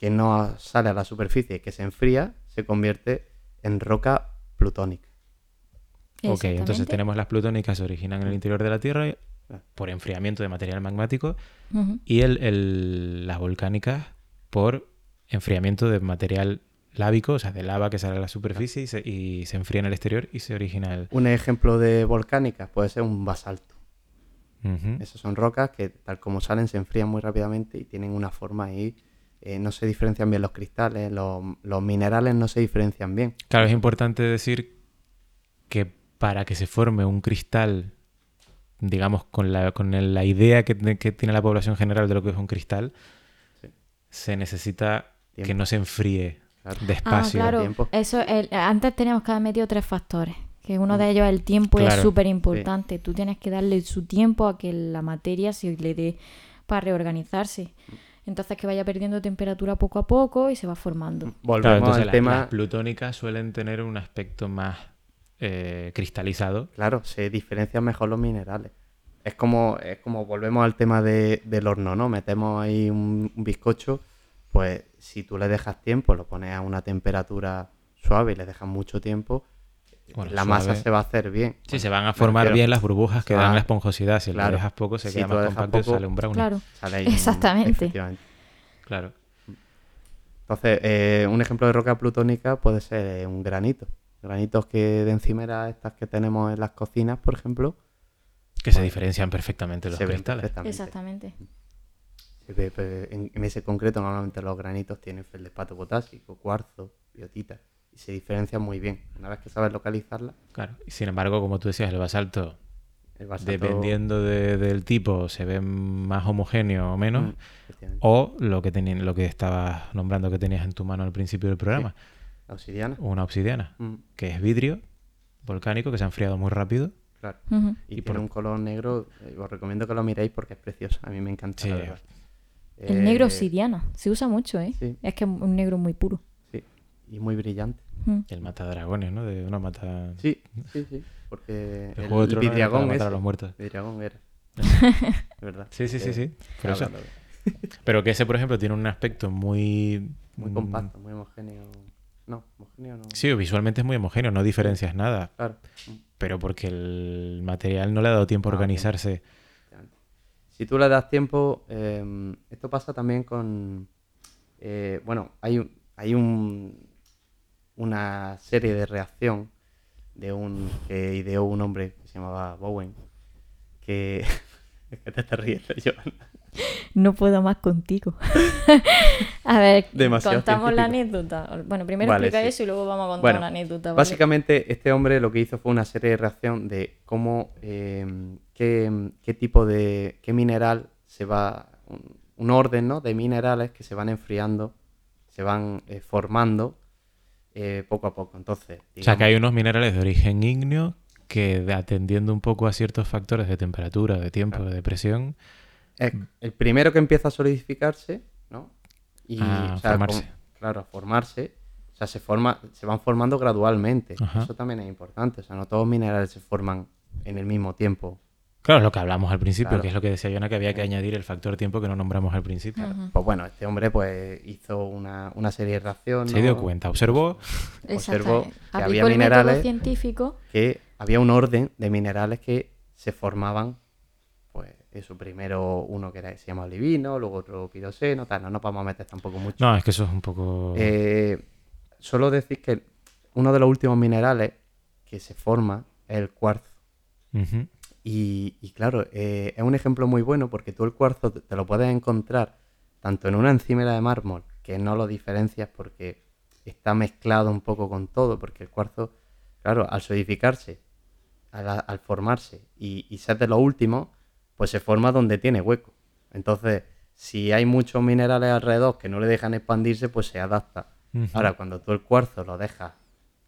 que no sale a la superficie y que se enfría, se convierte en roca plutónica.
Ok, entonces tenemos las plutónicas se originan en el interior de la Tierra por enfriamiento de material magmático y el, el- las volcánicas por enfriamiento de material lábico, o sea, de lava que sale a la superficie y se, y se enfría en el exterior y se origina el...
Un ejemplo de volcánica puede ser un basalto. Esas son rocas que tal como salen se enfrían muy rápidamente y tienen una forma ahí. Eh, no se diferencian bien los cristales, los, los minerales no se diferencian bien.
Claro, es importante decir que para que se forme un cristal, digamos, con la, con el- la idea que, tiene la población general de lo que es un cristal,
Sí.
se necesita que no se enfríe
Claro.
despacio.
Ah, claro.
tiempo.
Eso, el- antes teníamos que haber metido tres factores, que uno de ellos es el tiempo y es súper importante. Tú tienes que darle su tiempo a que la materia se le dé para reorganizarse. Entonces que vaya perdiendo temperatura poco a poco y se va formando.
Claro,
Volvemos
entonces
al
las,
tema.
las plutónicas suelen tener un aspecto más eh, cristalizado.
Claro, se diferencian mejor los minerales. Es como, es como volvemos al tema de- del horno, ¿no? Metemos ahí un, un bizcocho, pues si tú le dejas tiempo, lo pones a una temperatura suave y le dejas mucho tiempo,
Bueno,
la masa
suave.
se va a hacer bien.
Sí, se van a formar bien las burbujas que dan la esponjosidad. Si
Claro.
lo dejas poco, se
Si
queda más compacto y sale un brownie.
Claro.
sale ahí un-
Exactamente.
Claro.
Entonces, eh, un ejemplo de roca plutónica puede ser eh, un granito. Granitos que de encimeras estas que tenemos en las cocinas, por ejemplo,
Que se diferencian perfectamente los cristales.
perfectamente.
Exactamente.
Pues, en, en ese concreto, normalmente los granitos tienen feldespato potásico, cuarzo, biotita, y se diferencian muy bien. Una vez que sabes localizarla,
Claro. Y sin embargo, como tú decías, el basalto,
el basalto-
dependiendo de- del tipo, se ve más homogéneo o menos.
Mm.
O lo que, teni- lo que estabas nombrando que tenías en tu mano al principio del programa,
La obsidiana.
una obsidiana,
Mm,
que es vidrio volcánico que se ha enfriado muy rápido.
claro. Y,
Y
tiene
por-
un color negro, eh, os recomiendo que lo miréis porque es precioso. A mí me encanta,
Sí.
la verdad.
El negro
Eh,
obsidiana. Se usa mucho, ¿eh?
sí.
Es que es un negro muy puro.
Y muy brillante.
Mm.
El mata dragones, ¿no? De una mata.
Sí, sí, sí. Porque
El
el,
juego de era para matar a los muertos.
Era. Es verdad.
Sí, sí, sí,
Que-
sí. Por eso.
de-
Pero que ese, por ejemplo, tiene un aspecto muy.
Muy
mm,
compacto, muy homogéneo. No, homogéneo no.
Sí, visualmente es muy homogéneo, no diferencias nada.
Claro.
Pero porque el material no le ha dado tiempo a
Ah,
organizarse.
Si tú le das tiempo, eh, esto pasa también con, eh, bueno, hay, un- hay un, una serie de reacción de un que ideó un hombre que se llamaba Bowen, que, que te estás riendo, Joana.
No puedo más contigo. a ver,
Demasiado
contamos la anécdota. Bueno, primero
Vale,
explica
sí.
eso y luego vamos a contar
Bueno,
una anécdota. ¿vale?
Básicamente, este hombre lo que hizo fue una serie de reacción de cómo, eh, qué, qué tipo de, qué mineral se va, un, un orden ¿no? de minerales que se van enfriando, se van eh, formando eh, poco a poco. Entonces,
O sea, que hay unos minerales de origen ígneo que, atendiendo un poco a ciertos factores de temperatura, de tiempo, de presión,
es el primero que empieza a solidificarse, ¿no? Y,
A
o sea,
formarse.
con- claro, a formarse. O sea, se, forma, se van formando gradualmente.
Ajá.
Eso también es importante. O sea, no todos los minerales se forman en el mismo tiempo.
Claro, es lo que hablamos al principio,
Claro.
que es lo que decía Yona, que había que añadir el factor tiempo que no nombramos al principio.
Pues bueno, este hombre pues hizo una, una serie de reacciones.
Se dio cuenta, observó,
Observó que
Aplicó
había
el
minerales-
científico.
que había un orden de minerales que se formaban, pues eso, primero uno que era, se llama olivino, luego otro piroseno, tal, no nos vamos a meter tampoco mucho.
No, es que eso es un poco...
Eh, solo decir que uno de los últimos minerales que se forma es el cuarzo.
Ujú.
Y, y claro, eh, es un ejemplo muy bueno porque tú el cuarzo te, lo puedes encontrar tanto en una encimera de mármol, que no lo diferencias porque está mezclado un poco con todo, porque el cuarzo, claro, al solidificarse, al, al formarse y, y ser de lo último, pues se forma donde tiene hueco. Entonces, si hay muchos minerales alrededor que no le dejan expandirse, pues se adapta. Ahora, cuando tú el cuarzo lo dejas,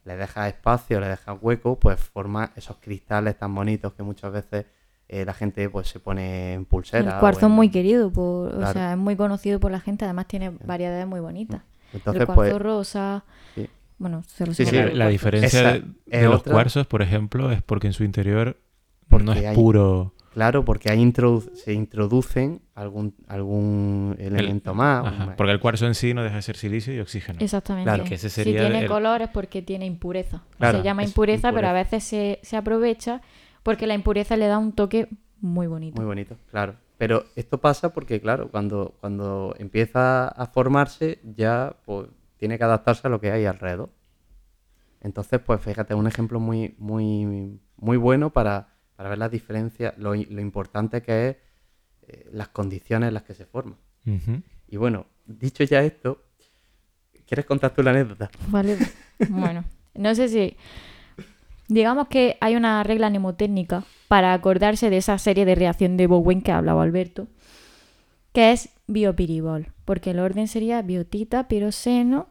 le dejas espacio, le dejas hueco, pues forma esos cristales tan bonitos que muchas veces eh, la gente pues se pone en pulsera.
El cuarzo es muy querido, por, o sea, es muy conocido por la gente. Además tiene variedades muy bonitas.
Entonces,
el cuarzo
pues,
rosa.
sí.
Bueno, se lo
Sí, sí,
la, diferencia
Esa
de, los cuarzos, por ejemplo, es porque en su interior
Porque
no es
hay-
puro...
claro, porque ahí introdu- se introducen algún, algún elemento más.
Ajá,
un-
porque el cuarzo en sí no deja de ser silicio y oxígeno.
Exactamente.
Claro.
Que ese
si
sería
tiene
el-
color es porque tiene impureza.
Claro,
se llama impureza, pero a veces se, se aprovecha porque la impureza le da un toque muy bonito.
Muy bonito, claro. Pero esto pasa porque, claro, cuando, cuando empieza a formarse, ya pues, tiene que adaptarse a lo que hay alrededor. Entonces, pues fíjate, un ejemplo muy, muy, muy bueno para, para ver las diferencias, lo, lo importante que es eh, las condiciones en las que se forma.
Ujú.
Y bueno, dicho ya esto, ¿quieres contar tú la anécdota?
Vale. bueno, no sé si. Digamos que hay una regla mnemotécnica para acordarse de esa serie de reacción de Bowen que hablaba Alberto, que es biopiribol, porque el orden sería biotita, piroseno,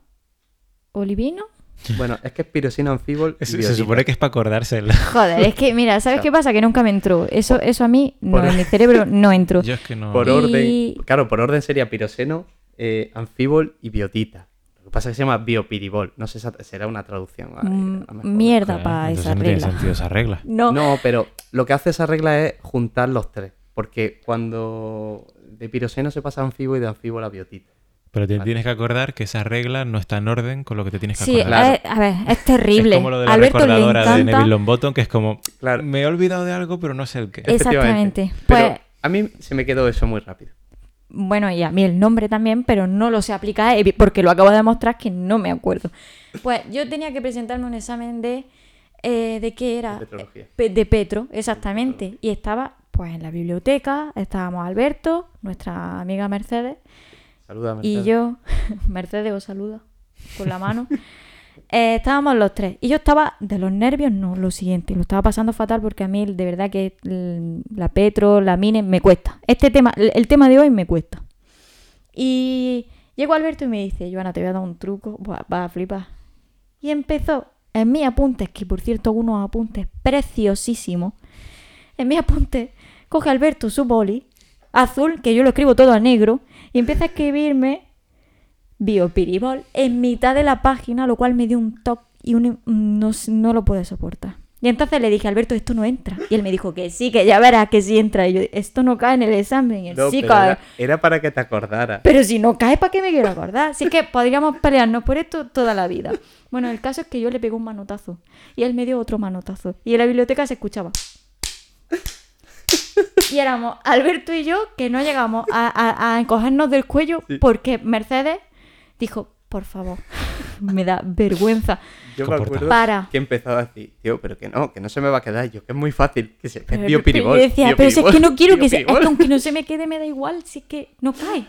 olivino
Bueno, es que es pirosina anfibol y
Se, supone que es para acordarse. el-
Joder, es que, mira, ¿sabes qué pasa? Que nunca me entró. Eso, eso a mí, no,
por-
en mi cerebro no entró.
Yo es que no.
Por
Y-
orden, claro, por orden sería piroseno, eh, anfibol y biotita. Lo que pasa es que se llama biopiribol. No sé, será una traducción. a-
Mm,
a
mierda
Joder,
para esa
no tiene
regla.
sentido esa regla.
No,
No, pero lo que hace esa regla es juntar los tres. Porque cuando de piroseno se pasa a anfibo y de anfibo a la biotita.
Pero te
Vale.
tienes que acordar que esa regla no está en orden con lo que te tienes que
sí,
acordar.
eh, a ver, es terrible.
Es como lo de la
Alberto le
recordadora de. Neville Longbottom, que es como,
Claro.
me he olvidado de algo, pero no sé el qué.
Exactamente.
Efectivamente.
Pues,
Pero a mí se me quedó eso muy rápido.
bueno, y a mí el nombre también, pero no lo sé aplicar evi- porque lo acabo de demostrar que no me acuerdo. Pues yo tenía que presentarme un examen de... eh, ¿De qué era?
De petrología.
Pe- De Petro, exactamente. Y estaba pues en la biblioteca, estábamos Alberto, nuestra amiga Mercedes,
Saluda,
y yo, Mercedes os saluda con la mano. Eh, estábamos los tres. Y yo estaba de los nervios, no, lo siguiente. Lo estaba pasando fatal porque a mí de verdad que mm, la Petro, la Mine, me cuesta. Este tema, el, el tema de hoy me cuesta. Y llegó Alberto y me dice, Joana, te voy a dar un truco. Buah, vas a flipar. Y empezó en mis apuntes, que por cierto, unos apuntes preciosísimos. En mis apuntes, coge Alberto su boli azul, que yo lo escribo todo a negro, y empieza a escribirme biopiribol en mitad de la página, lo cual me dio un toque y un, no, no lo pude soportar. Y entonces le dije, Alberto, esto no entra. Y él me dijo que sí, que ya verás que sí entra. Y yo, esto no cae en el examen. Y él,
No,
sí cae.
era, era para que te acordaras.
Pero si no cae, ¿para qué me quiero acordar? Así que podríamos pelearnos por esto toda la vida. Bueno, el caso es que yo le pegué un manotazo y él me dio otro manotazo. Y en la biblioteca se escuchaba. Y éramos Alberto y yo que no llegamos a, a- a encogernos del cuello porque Mercedes dijo, por favor, me da vergüenza.
Yo me acuerdo
Para.
que empezaba a decir, tío, pero que no, que no se me va a quedar. Yo, que es muy fácil. Que se, que
Pero, yo decía, pero si es que no quiero que se, es
biopiribol".
que aunque no se me quede me da igual, si es que no cae.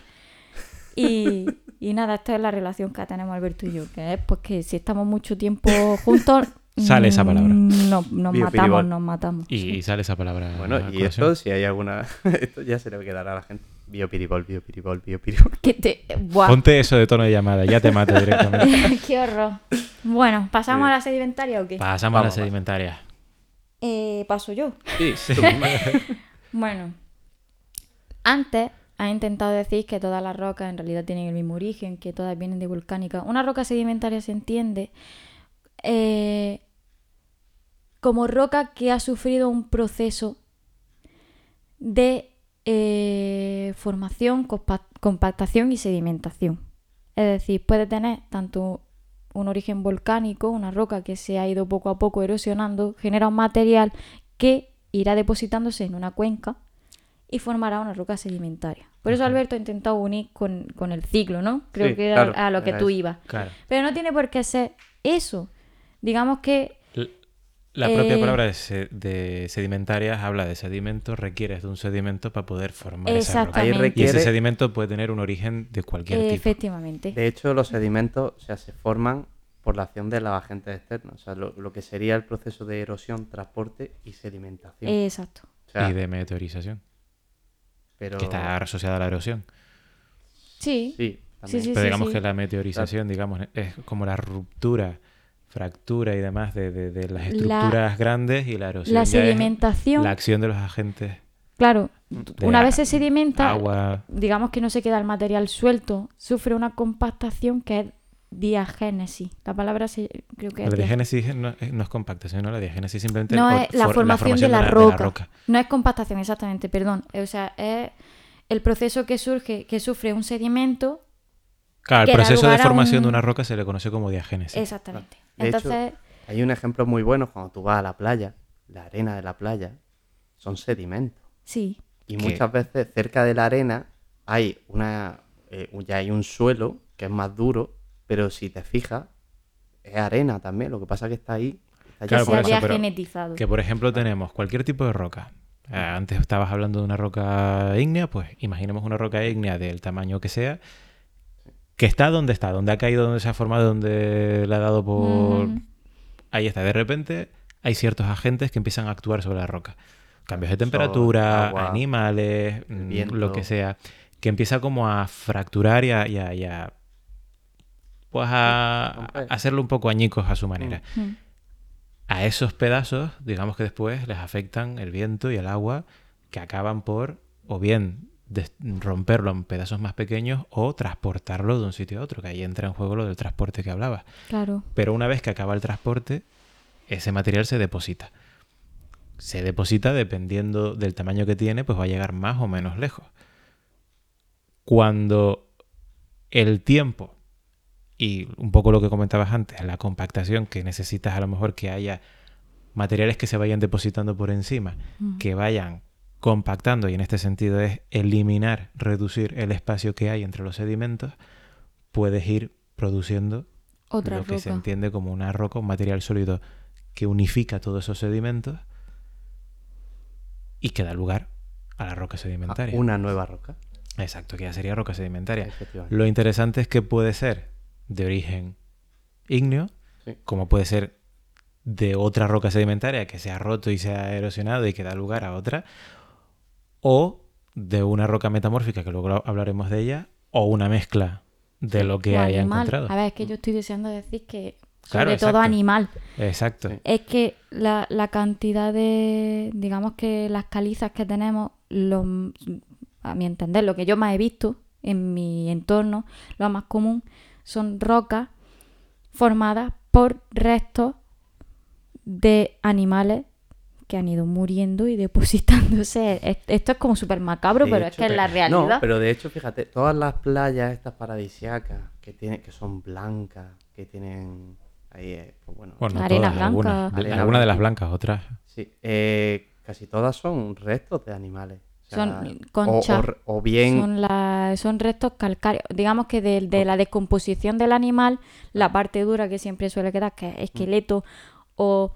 Y, y nada, esta es la relación que tenemos Alberto y yo, que es pues que si estamos mucho tiempo juntos...
Sale esa palabra.
mm, No, nos matamos, nos matamos.
Y sale esa palabra.
Bueno, y
colación.
esto, si hay alguna. esto ya se le quedará a la gente. Biopiribol, biopiribol, biopiribol.
Que te... Buah.
Ponte eso de tono de llamada, ya te mato directamente.
Qué horror. Bueno, ¿pasamos
Sí.
a la sedimentaria o qué?
Pasamos a la sedimentaria.
Eh, paso yo.
Sí, misma.
Bueno, antes ha intentado decir que todas las rocas en realidad tienen el mismo origen, que todas vienen de volcánica. Una roca sedimentaria se entiende eh, como roca que ha sufrido un proceso de eh, formación, compa- compactación y sedimentación. Es decir, puede tener tanto un origen volcánico, una roca que se ha ido poco a poco erosionando, genera un material que irá depositándose en una cuenca y formará una roca sedimentaria. Por eso Alberto ha intentado unir con, con el ciclo, ¿no? Creo
Sí,
que era
claro,
a lo que tú ibas.
Claro.
Pero no tiene por qué ser eso. Digamos que
La propia
Eh,
palabra de, se- de sedimentarias habla de sedimentos, requieres de un sedimento para poder formar esa roca.
Ahí
exactamente.
Y ese sedimento puede tener un origen de cualquier tipo.
Efectivamente.
De hecho, los sedimentos o sea, se forman por la acción de los agentes externos. O sea, lo, lo que sería el proceso de erosión, transporte y sedimentación.
Exacto.
O sea,
Y de meteorización,
pero...
que está asociada a la erosión.
Sí.
Sí,
Sí,
Pero digamos
sí.
que la meteorización, digamos, es como la ruptura, fractura y demás de, de- de las
La-
estructuras grandes y la erosión.
La sedimentación,
La acción de los agentes
claro, una vez se sedimenta,
agua.
digamos que no se queda el material suelto, sufre una compactación que es diagénesis. La palabra se, creo que
La
es dia-
diagénesis no, es- no es compactación, ¿no? La diagénesis simplemente
No es la
for-
formación, de, la,
de
roca. No es compactación, exactamente, perdón. O sea, es el proceso que surge, que sufre un sedimento.
Claro, el proceso de formación
un-
de una roca se le conoce como diagénesis.
Exactamente.
De hecho,
Entonces,
Hay un ejemplo muy bueno cuando tú vas a la playa, la arena de la playa son sedimentos.
sí.
Y
¿Qué?
muchas veces cerca de la arena hay una eh, ya hay un suelo que es más duro, pero si te fijas, es arena también. Lo que pasa es que está ahí. está
Claro, por eso,
genetizado.
Que por ejemplo tenemos cualquier tipo de roca. Eh, antes estabas hablando de una roca ígnea, pues imaginemos una roca ígnea del tamaño que sea, que está donde está, donde ha caído, donde se ha formado, donde le ha dado por... Ahí está, de repente hay ciertos agentes que empiezan a actuar sobre la roca. Cambios de temperatura,
agua,
animales, mm,
viento.
lo que sea, que empieza como a fracturar y a, y a- y a pues a, hacerlo un poco añicos a su manera.
Mm.
A esos pedazos, digamos que después les afectan el viento y el agua que acaban por o bien romperlo en pedazos más pequeños o transportarlo de un sitio a otro, que ahí entra en juego lo del transporte que hablabas.
Claro.
Pero una vez que acaba el transporte, ese material se deposita. Se deposita dependiendo del tamaño que tiene, pues va a llegar más o menos lejos. Cuando el tiempo y un poco lo que comentabas antes, la compactación que necesitas a lo mejor que haya materiales que se vayan depositando por encima,
Mm.
que vayan compactando y en este sentido es eliminar, reducir el espacio que hay entre los sedimentos, puedes ir produciendo
Otra
lo que se
roca.
entiende como una roca, un material sólido que unifica todos esos sedimentos y que da lugar a la roca sedimentaria.
Una nueva roca.
Exacto, que ya sería roca sedimentaria. Lo interesante es que puede ser de origen ígneo,
Sí.
como puede ser de otra roca sedimentaria que se ha roto y se ha erosionado y que da lugar a otra, o de una roca metamórfica, que luego hablaremos de ella, o una mezcla de lo que
O
haya
animal.
encontrado.
A ver, es que yo estoy deseando decir que
Claro,
sobre todo
exacto.
animal.
Exacto.
Es que la, la cantidad de, digamos que las calizas que tenemos, lo, a mi entender, lo que yo más he visto en mi entorno, lo más común, son rocas formadas por restos de animales que han ido muriendo y depositándose. Es- Esto es como súper macabro,
De
pero es que es la
No,
realidad.
pero de hecho, fíjate, todas las playas estas paradisiacas que tienen, que son blancas, que tienen ahí, eh, pues bueno,
Bueno, no
Arena
todas, algunas.
blanca.
De-
Arena
algunas de las
blanca.
blancas, otras.
sí, eh, casi todas son restos de animales. O sea,
Son
o-
conchas.
o, o bien
Son, la- son restos calcáreos. Digamos que de, de la descomposición del animal, la parte dura que siempre suele quedar, que es esqueleto, o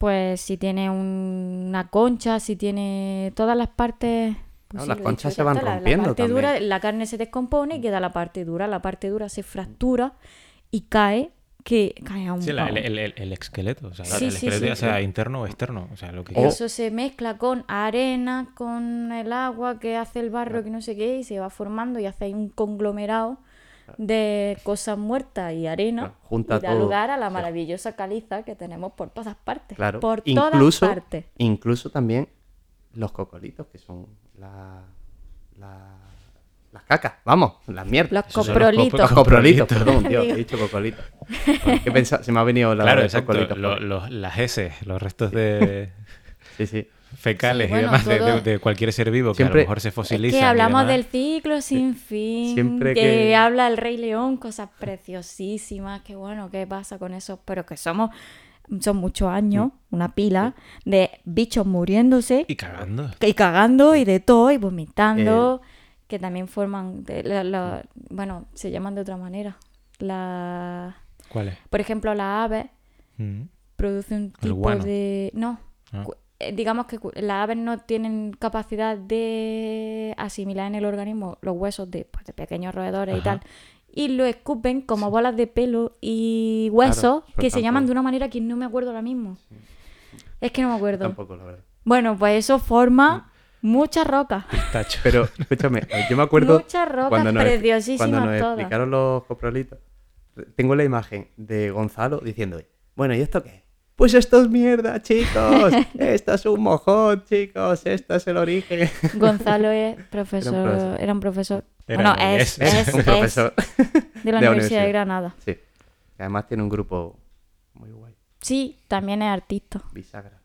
pues si tiene un- una concha, si tiene todas las partes... pues
No,
sí,
las conchas se van
está, la-
rompiendo
La, parte
también.
dura, la carne se descompone y queda la parte dura. La parte dura se fractura y cae, que cae a un...
Sí, la- el, el- el- el esqueleto. O sea,
Sí,
el
sí,
esqueleto
sí,
ya sea interno o externo. O sea, lo que
O-
Eso se mezcla con arena, con el agua que hace el barro, que no sé qué, y se va formando y hace ahí un conglomerado de cosas muertas y arena.
Claro, junta
y da
todo.
lugar a la maravillosa caliza que tenemos por todas partes.
Claro,
Por
incluso,
todas partes.
incluso también los cocolitos, que son la, la- las cacas, vamos, las mierdas.
Los coprolitos.
Los coprolitos, perdón, tío, he dicho cocolitos. Bueno, ¿qué pensa- Se me ha venido la
Claro,
de
exacto.
cocolitos.
lo- los- las heces, los restos de
Sí, sí.
Fecales
Sí, bueno,
y demás de-
todo-
de, de cualquier ser vivo que a lo mejor se
Es
fosilizan.
que hablamos del ciclo sin fin,
siempre
que,
que-
habla el Rey León, cosas preciosísimas, que bueno, ¿qué pasa con eso? Pero que somos, son muchos años, una pila de bichos muriéndose
Y cagando.
y cagando y de todo y vomitando, que también forman, de- la- la- bueno, se llaman de otra manera. La,
¿Cuál es?
por ejemplo, las aves
Mm.
producen un tipo de... No,
Ah.
Eh, digamos que las aves no tienen capacidad de asimilar en el organismo los huesos de, pues, de pequeños roedores y tal. Y lo escupen como bolas de pelo y huesos que se llaman de una manera que no me acuerdo ahora mismo. Es que no me acuerdo.
Tampoco, la verdad.
Bueno, pues eso forma muchas rocas.
Pero, escúchame, yo me acuerdo
Muchas rocas
cuando nos,
preciosísimas
cuando nos
todas.
explicaron los coprolitos, tengo la imagen de Gonzalo diciendo, bueno, ¿y esto qué? Pues esto es mierda, chicos. Esto es un mojón, chicos. Esto es el origen.
Gonzalo es profesor,
Era un profesor.
era un profesor.
Era,
bueno,
no,
es,
es.
es-
un
es
profesor.
de la
de
Universidad de. Granada.
Sí. Además tiene un grupo muy guay.
Sí, también es artista.
Bisagra.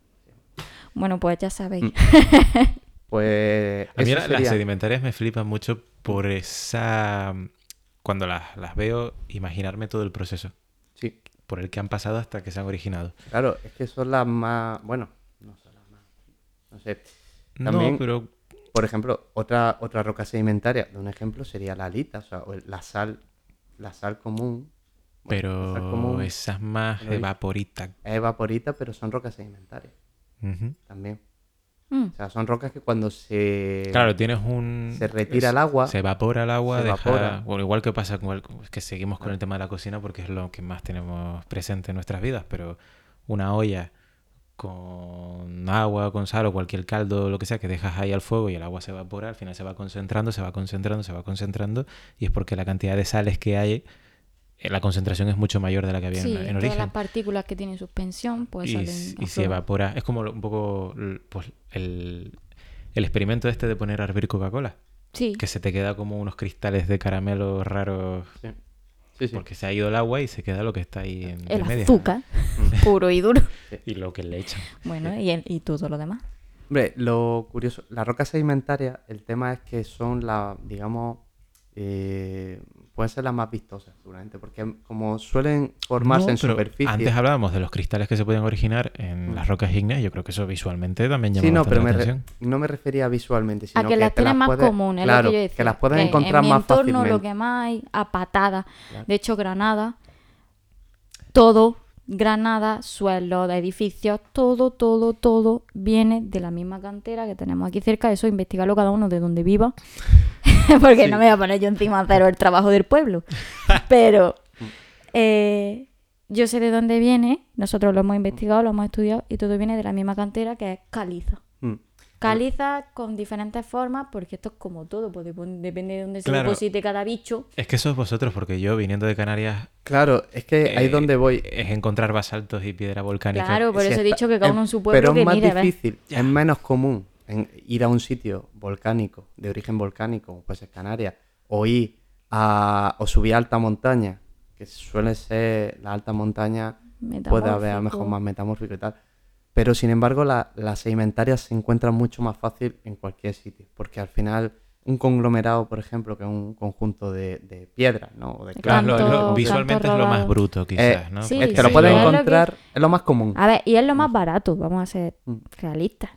Bueno, pues ya sabéis.
Mm. Pues.
A mí las sedimentarias me flipan mucho por esa... Cuando las, las veo, imaginarme todo el proceso por el que han pasado hasta que se han originado.
claro, es que son las más. Bueno, no son las más. No sé. También,
No, pero
por ejemplo, otra, otra roca sedimentaria, de un ejemplo sería la alita, o sea, la sal, la sal común. Bueno, la sal
pero esas más evaporitas.
es evaporita, pero son rocas sedimentarias también.
Mm.
O sea, son rocas que cuando se.
Claro, tienes un...
se retira
es-
el agua,
Se evapora el agua,
se
deja...
evapora.
Bueno, igual que pasa con el... Es que seguimos con el tema de la cocina porque es lo que más tenemos presente en nuestras vidas, pero una olla con agua, con sal o cualquier caldo, lo que sea, que dejas ahí al fuego y el agua se evapora, al final se va concentrando, se va concentrando, se va concentrando y es porque la cantidad de sales que hay eh, la concentración es mucho mayor de la que había
Sí,
en, en
todas
origen.
las partículas que tienen suspensión, pues
y,
salen
y se evapora. Es como un poco pues, el, el experimento este de poner a hervir Coca-Cola,
Sí,
que se te queda como unos cristales de caramelo raros
Sí, sí. sí.
porque se ha ido el agua y se queda lo que está ahí en
el
medio.
azúcar, puro y duro.
Y lo que le echan.
Bueno, y, el- y todo lo demás.
Hombre, lo curioso, las rocas sedimentarias, el tema es que son las, digamos, eh, pueden ser las más vistosas, seguramente, porque como suelen formarse
No,
en superficie.
Antes hablábamos de los cristales que se pueden originar en las rocas ígneas. Yo creo que eso visualmente también llama
Mm. Sí, no, pero
la
me
atención.
no me refería visualmente, sino
A que las
te
más
puedes-
comunes, es
claro,
lo que yo decía.
que las puedes
Que
encontrar
en mi
más
entorno
fácilmente.
lo que más hay a patada.
Claro.
De hecho, Granada, todo, Granada, suelo de edificios, todo, todo, todo viene de la misma cantera que tenemos aquí cerca. Eso, investigarlo cada uno de donde viva. Porque
Sí.
no me voy a poner yo encima a hacer el trabajo del pueblo. Pero eh, yo sé de dónde viene, nosotros lo hemos investigado, lo hemos estudiado y todo viene de la misma cantera que es caliza.
Mm.
Caliza con diferentes formas, porque esto es como todo, pues dep- depende de dónde se
Claro.
deposite cada bicho.
Es que eso es vosotros, porque yo viniendo de Canarias
Claro, es que ahí
eh,
es donde voy.
es encontrar basaltos y piedra volcánica.
Claro, por eso he dicho que cada uno en su pueblo
Pero
que
es más difícil, es menos común en ir a un sitio volcánico, de origen volcánico, como puede ser Canarias, o ir a, o subir a alta montaña, que suele ser la alta montaña, puede haber a lo mejor más metamórfico y tal. Pero sin embargo, la- las sedimentarias se encuentran mucho más fácil en cualquier sitio, porque al final un conglomerado, por ejemplo, que es un conjunto de, de piedras, ¿no? O de
Claro, lo- visualmente es lo más bruto, quizás,
Eh,
¿no?
sí,
es
Porque
que lo
sí,
puedes
es lo que-
encontrar, es lo más común.
A ver, y es lo más barato, vamos a ser
Mm.
realistas.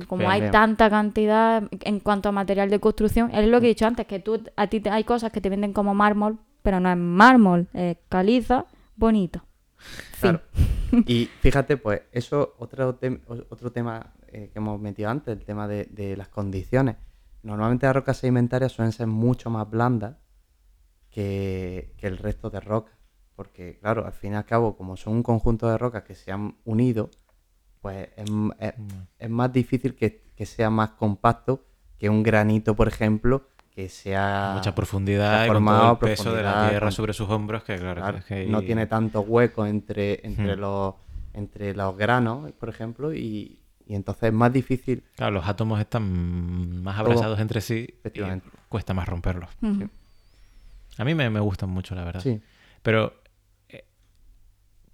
Como
Bien,
hay
bien.
tanta cantidad en cuanto a material de construcción, es lo que he dicho antes, que tú a ti te- hay cosas que te venden como mármol, pero no es mármol, es caliza, bonito.
Claro. Y fíjate, pues eso, otro, otro tema eh, que hemos metido antes, el tema de, de las condiciones. Normalmente las rocas sedimentarias suelen ser mucho más blandas que, que el resto de rocas. Porque, claro, al fin y al cabo, como son un conjunto de rocas que se han unido, pues es, m- es- es más difícil que, que sea más compacto que un granito, por ejemplo, que sea...
Mucha profundidad y con
formado
todo el
a
peso de la tierra
con-
sobre sus hombros, que claro,
Claro,
es que
no tiene tanto hueco entre, entre,
Hmm.
los, entre los granos, por ejemplo, y, y entonces es más difícil.
Claro, los átomos están más
Todo.
abrazados entre sí y
Efectivamente.
cuesta más romperlos. A mí me, me gustan mucho, la verdad.
Sí,
Pero eh,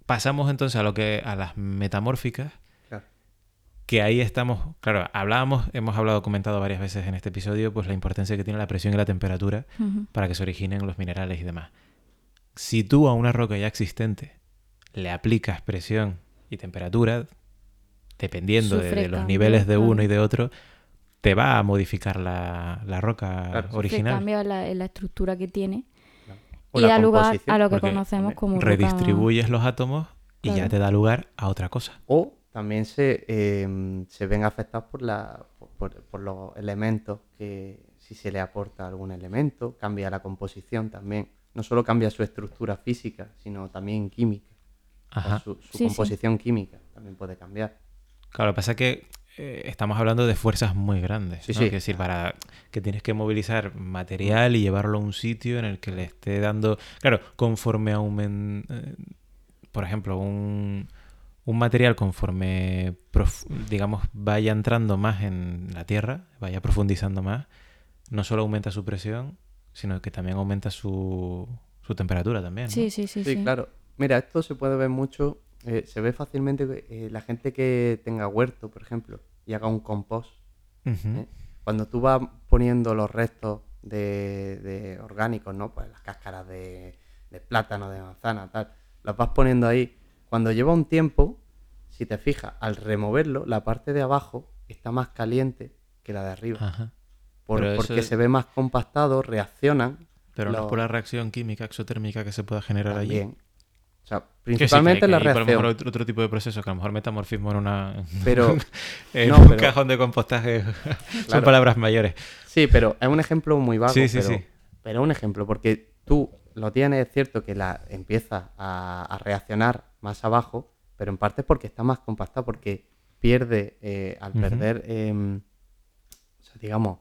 pasamos entonces a lo que a las metamórficas. Que ahí estamos, claro, hablábamos, hemos hablado, comentado varias veces en este episodio, pues la importancia que tiene la presión y la temperatura para que se originen los minerales y demás. Si tú a una roca ya existente le aplicas presión y temperatura, dependiendo de, los niveles de uno y de otro, te va a modificar la, la roca
Claro,
original.
cambia la, la estructura que tiene y da lugar a lo que conocemos como roca-
Redistribuyes los átomos y ya te da lugar a otra cosa.
O también se, eh, se ven afectados por, la, por, por los elementos que si se le aporta algún elemento, cambia la composición también. No solo cambia su estructura física, sino también química.
Ajá.
su, su
Sí, sí.
composición química también puede cambiar.
Claro, lo que pasa es que eh, estamos hablando de fuerzas muy grandes.
Sí,
¿no?
sí.
Es decir, para que tienes que movilizar material y llevarlo a un sitio en el que le esté dando. Claro, conforme aumen... eh, por ejemplo, un, un material conforme, prof- digamos, vaya entrando más en la Tierra, vaya profundizando más, no solo aumenta su presión, sino que también aumenta su, su temperatura también. ¿no?
Sí, sí, sí,
Sí,
sí.
claro. Mira, esto se puede ver mucho, eh, se ve fácilmente eh, la gente que tenga huerto, por ejemplo, y haga un compost. ¿eh? Cuando tú vas poniendo los restos de, de orgánicos, ¿no? Pues las cáscaras de, de plátano, de manzana, tal, las vas poniendo ahí. Cuando lleva un tiempo, si te fijas, al removerlo, la parte de abajo está más caliente que la de arriba.
Ajá.
por- porque
es-
se ve más compactado, reaccionan.
Pero no es por la reacción química exotérmica que se pueda generar allí.
O sea,
Que sí, que
principalmente
hay-
la
que hay, por lo
reacción.
mejor otro, otro tipo de proceso, que a lo mejor metamorfismo en una
Pero-
en
no,
un
pero-
cajón de compostaje son palabras mayores.
Sí, pero es un ejemplo muy vago.
Sí, sí,
pero,
sí.
pero es un ejemplo, porque tú lo tienes, es cierto que la empieza a, a reaccionar más abajo, pero en parte es porque está más compactado, porque pierde, eh, al perder, em, o sea, digamos,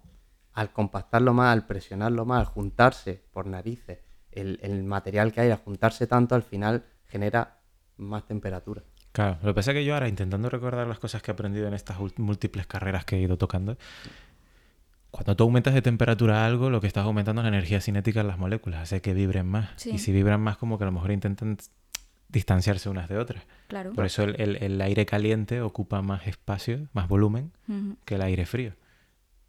al compactarlo más, al presionarlo más, al juntarse por narices el, el material que hay al juntarse tanto al final genera más temperatura.
Claro, lo que pasa es que yo ahora intentando recordar las cosas que he aprendido en estas múltiples carreras que he ido tocando, cuando tú aumentas de temperatura algo, lo que estás aumentando es la energía cinética en las moléculas, hace que vibren más.
Sí.
Y si vibran más, como que a lo mejor intentan distanciarse unas de otras.
Claro.
Por eso el, el- el aire caliente ocupa más espacio, más volumen que el aire frío,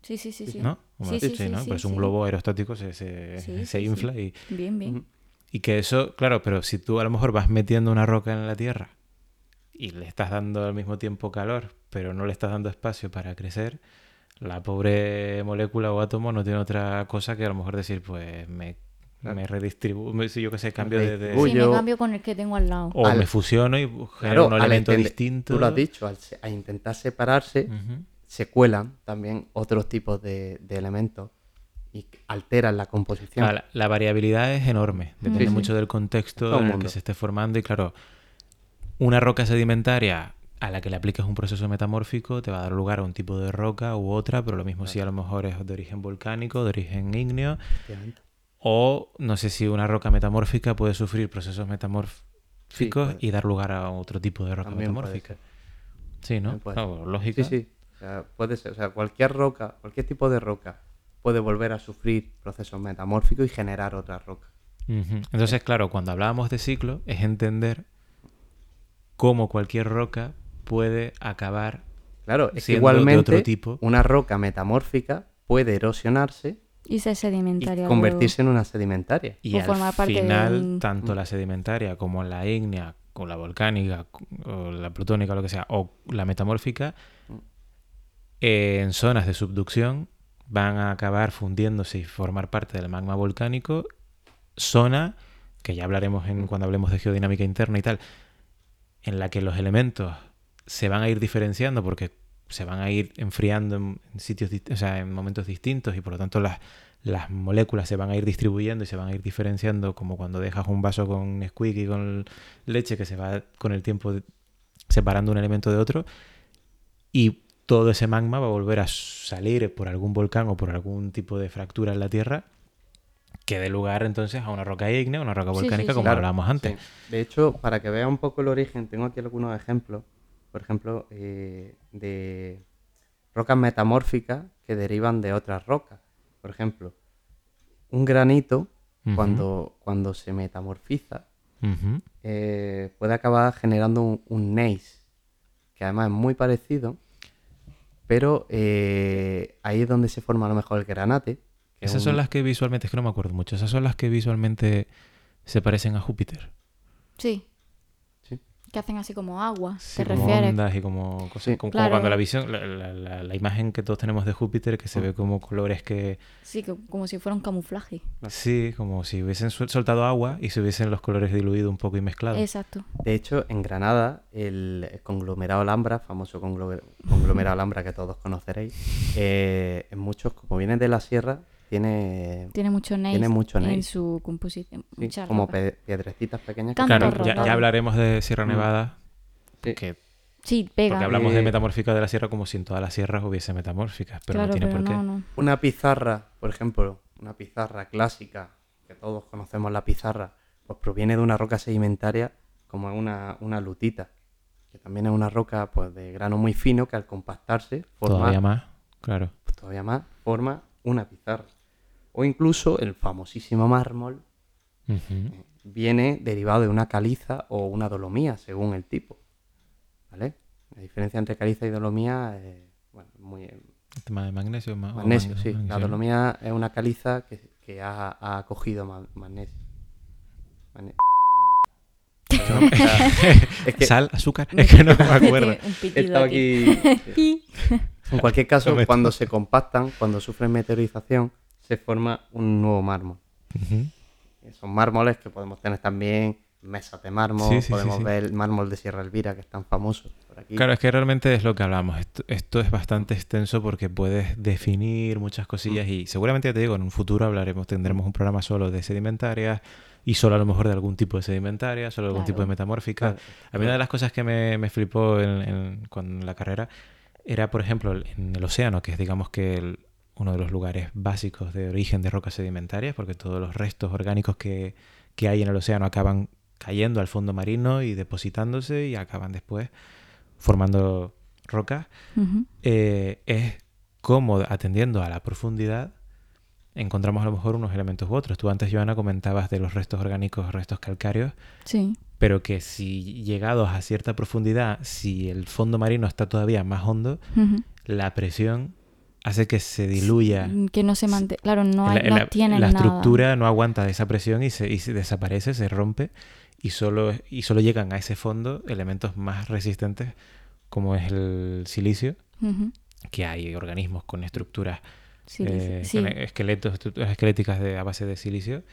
Sí, sí, sí, sí.
¿no?
Sí, sí, sí,
¿no? eso un globo aerostático se, se, se infla y...
Bien, bien.
Y que eso, claro, pero si tú a lo mejor vas metiendo una roca en la tierra y le estás dando al mismo tiempo calor, pero no le estás dando espacio para crecer, la pobre molécula o átomo no tiene otra cosa que a lo mejor decir, pues me,
Claro.
me redistribuyo, si yo que sé, cambio de... de-.
Sí, me cambio con el que tengo al lado.
o
Al-
me fusiono y genero
Claro,
un elemento
entender-
distinto.
Tú lo has dicho, al, se- a intentar separarse, se cuelan también otros tipos de, de elementos y alteran la composición.
Ah, la, la variabilidad es enorme, depende
Sí, sí.
mucho del contexto en el que se esté formando y claro, una roca sedimentaria a la que le aplicas un proceso metamórfico te va a dar lugar a un tipo de roca u otra, pero lo mismo si a lo mejor es de origen volcánico, de origen ígneo. O no sé si una roca metamórfica puede sufrir procesos metamórficos
puede.
y dar lugar a otro tipo de roca
También
metamórfica. Sí, ¿no? Claro, lógica.
Sí, sí. O sea, puede ser. O sea, cualquier roca, cualquier tipo de roca puede volver a sufrir procesos metamórficos y generar otra roca.
Entonces, claro, cuando hablábamos de ciclo, es entender cómo cualquier roca puede acabar
Claro, es que
Siendo de
igualmente
otro tipo.
una roca metamórfica puede erosionarse
Y
convertirse en una sedimentaria.
y
O
al
formar parte de
final
un-
tanto la sedimentaria como la ígnea, o la volcánica, o la plutónica, lo que sea, o la metamórfica, eh, en zonas de subducción van a acabar fundiéndose y formar parte del magma volcánico, zona que ya hablaremos en, cuando hablemos de geodinámica interna y tal, en la que los elementos se van a ir diferenciando porque se van a ir enfriando en, en sitios, o sea, en momentos distintos y por lo tanto las, las moléculas se van a ir distribuyendo y se van a ir diferenciando como cuando dejas un vaso con Nesquik y con leche que se va con el tiempo separando un elemento de otro y todo ese magma va a volver a salir por algún volcán o por algún tipo de fractura en la Tierra que dé lugar entonces a una roca ígnea, una roca
Sí, sí,
volcánica
sí.
como
Claro,
hablábamos antes.
Sí. De hecho, para que vea un poco el origen, tengo aquí algunos ejemplos. Por ejemplo, eh, de rocas metamórficas que derivan de otras rocas. Por ejemplo, un granito, cuando, cuando se metamorfiza, eh, puede acabar generando un, un gneiss, que además es muy parecido, pero eh, ahí es donde se forma a lo mejor el granate. que es
Esas son las que visualmente, es que no me acuerdo mucho, esas son las que visualmente se parecen a Júpiter.
Sí. Que hacen así como agua.
Sí,
¿Te
como
refieres?
ondas y como cosas.
Sí.
Como, cuando la visión, la, la- la- la imagen que todos tenemos de Júpiter, que se ve como colores que.
Sí, que- como si fuera un camuflaje.
Sí, como si hubiesen soltado agua y se hubiesen los colores diluido un poco y mezclados.
Exacto.
De hecho, en Granada, el conglomerado Alhambra, famoso conglo- conglomerado Alhambra que todos conoceréis, eh, en muchos, como viene de la sierra, tiene
Tiene mucho neis
Tiene mucho
en su composición.
sí, como pe- piedrecitas pequeñas. que
Claro, ya, ya hablaremos de Sierra
Mm.
Nevada,
Sí.
que-
Sí, pega.
porque hablamos de metamórfica de la sierra como si en todas las sierras hubiese metamórficas, pero
claro,
no tiene
pero
por qué.
no, no.
Una pizarra, por ejemplo, una pizarra clásica, que todos conocemos la pizarra, pues proviene de una roca sedimentaria como una, una lutita, que también es una roca pues de grano muy fino que al compactarse forma
Todavía más, claro.
pues, todavía más, forma una pizarra. O incluso el famosísimo mármol
Ujú.
viene derivado de una caliza o una dolomía, según el tipo. ¿Vale? La diferencia entre caliza y dolomía es bueno, muy,
El tema de magnesio, ma- o
Magnesio,
mag-
sí. La
magnesio,
dolomía es una caliza que, que ha, ha cogido ma- magnesio. Magne- Perdón, o sea, es que
Sal, azúcar, es que no me acuerdo.
Un
he
pitido
estado
aquí.
En cualquier caso, cuando se compactan, cuando sufren meteorización, se forma un nuevo mármol. Son mármoles que podemos tener también mesas de mármol,
Sí, sí, sí,
podemos
sí.
ver el mármol de Sierra Elvira, que es tan famoso por aquí.
Claro, es que realmente es lo que hablamos. Esto, esto es bastante extenso porque puedes definir muchas cosillas
Mm.
y seguramente ya te digo, en un futuro hablaremos, tendremos un programa solo de sedimentarias y solo a lo mejor de algún tipo de sedimentaria, solo algún
Claro.
tipo de metamórfica.
Claro.
A mí una de las cosas que me, me flipó en, en- con la carrera era, por ejemplo, en el océano, que es digamos que el- uno de los lugares básicos de origen de rocas sedimentarias, porque todos los restos orgánicos que, que hay en el océano acaban cayendo al fondo marino y depositándose y acaban después formando rocas. Eh, es cómo atendiendo a la profundidad encontramos a lo mejor unos elementos u otros. Tú antes, Joana, comentabas de los restos orgánicos, restos calcáreos,
Sí.
pero que si llegados a cierta profundidad, si el fondo marino está todavía más hondo, la presión hace que se diluya.
Mm, Que no se mantiene. Claro, no, hay,
la,
no
la-
tienen
la
nada.
estructura no aguanta esa presión y se, y se desaparece, se rompe y solo, y solo llegan a ese fondo elementos más resistentes como es el silicio, que hay organismos con estructuras, eh,
sí.
con esqueletos, estructuras esqueléticas de, a base de silicio,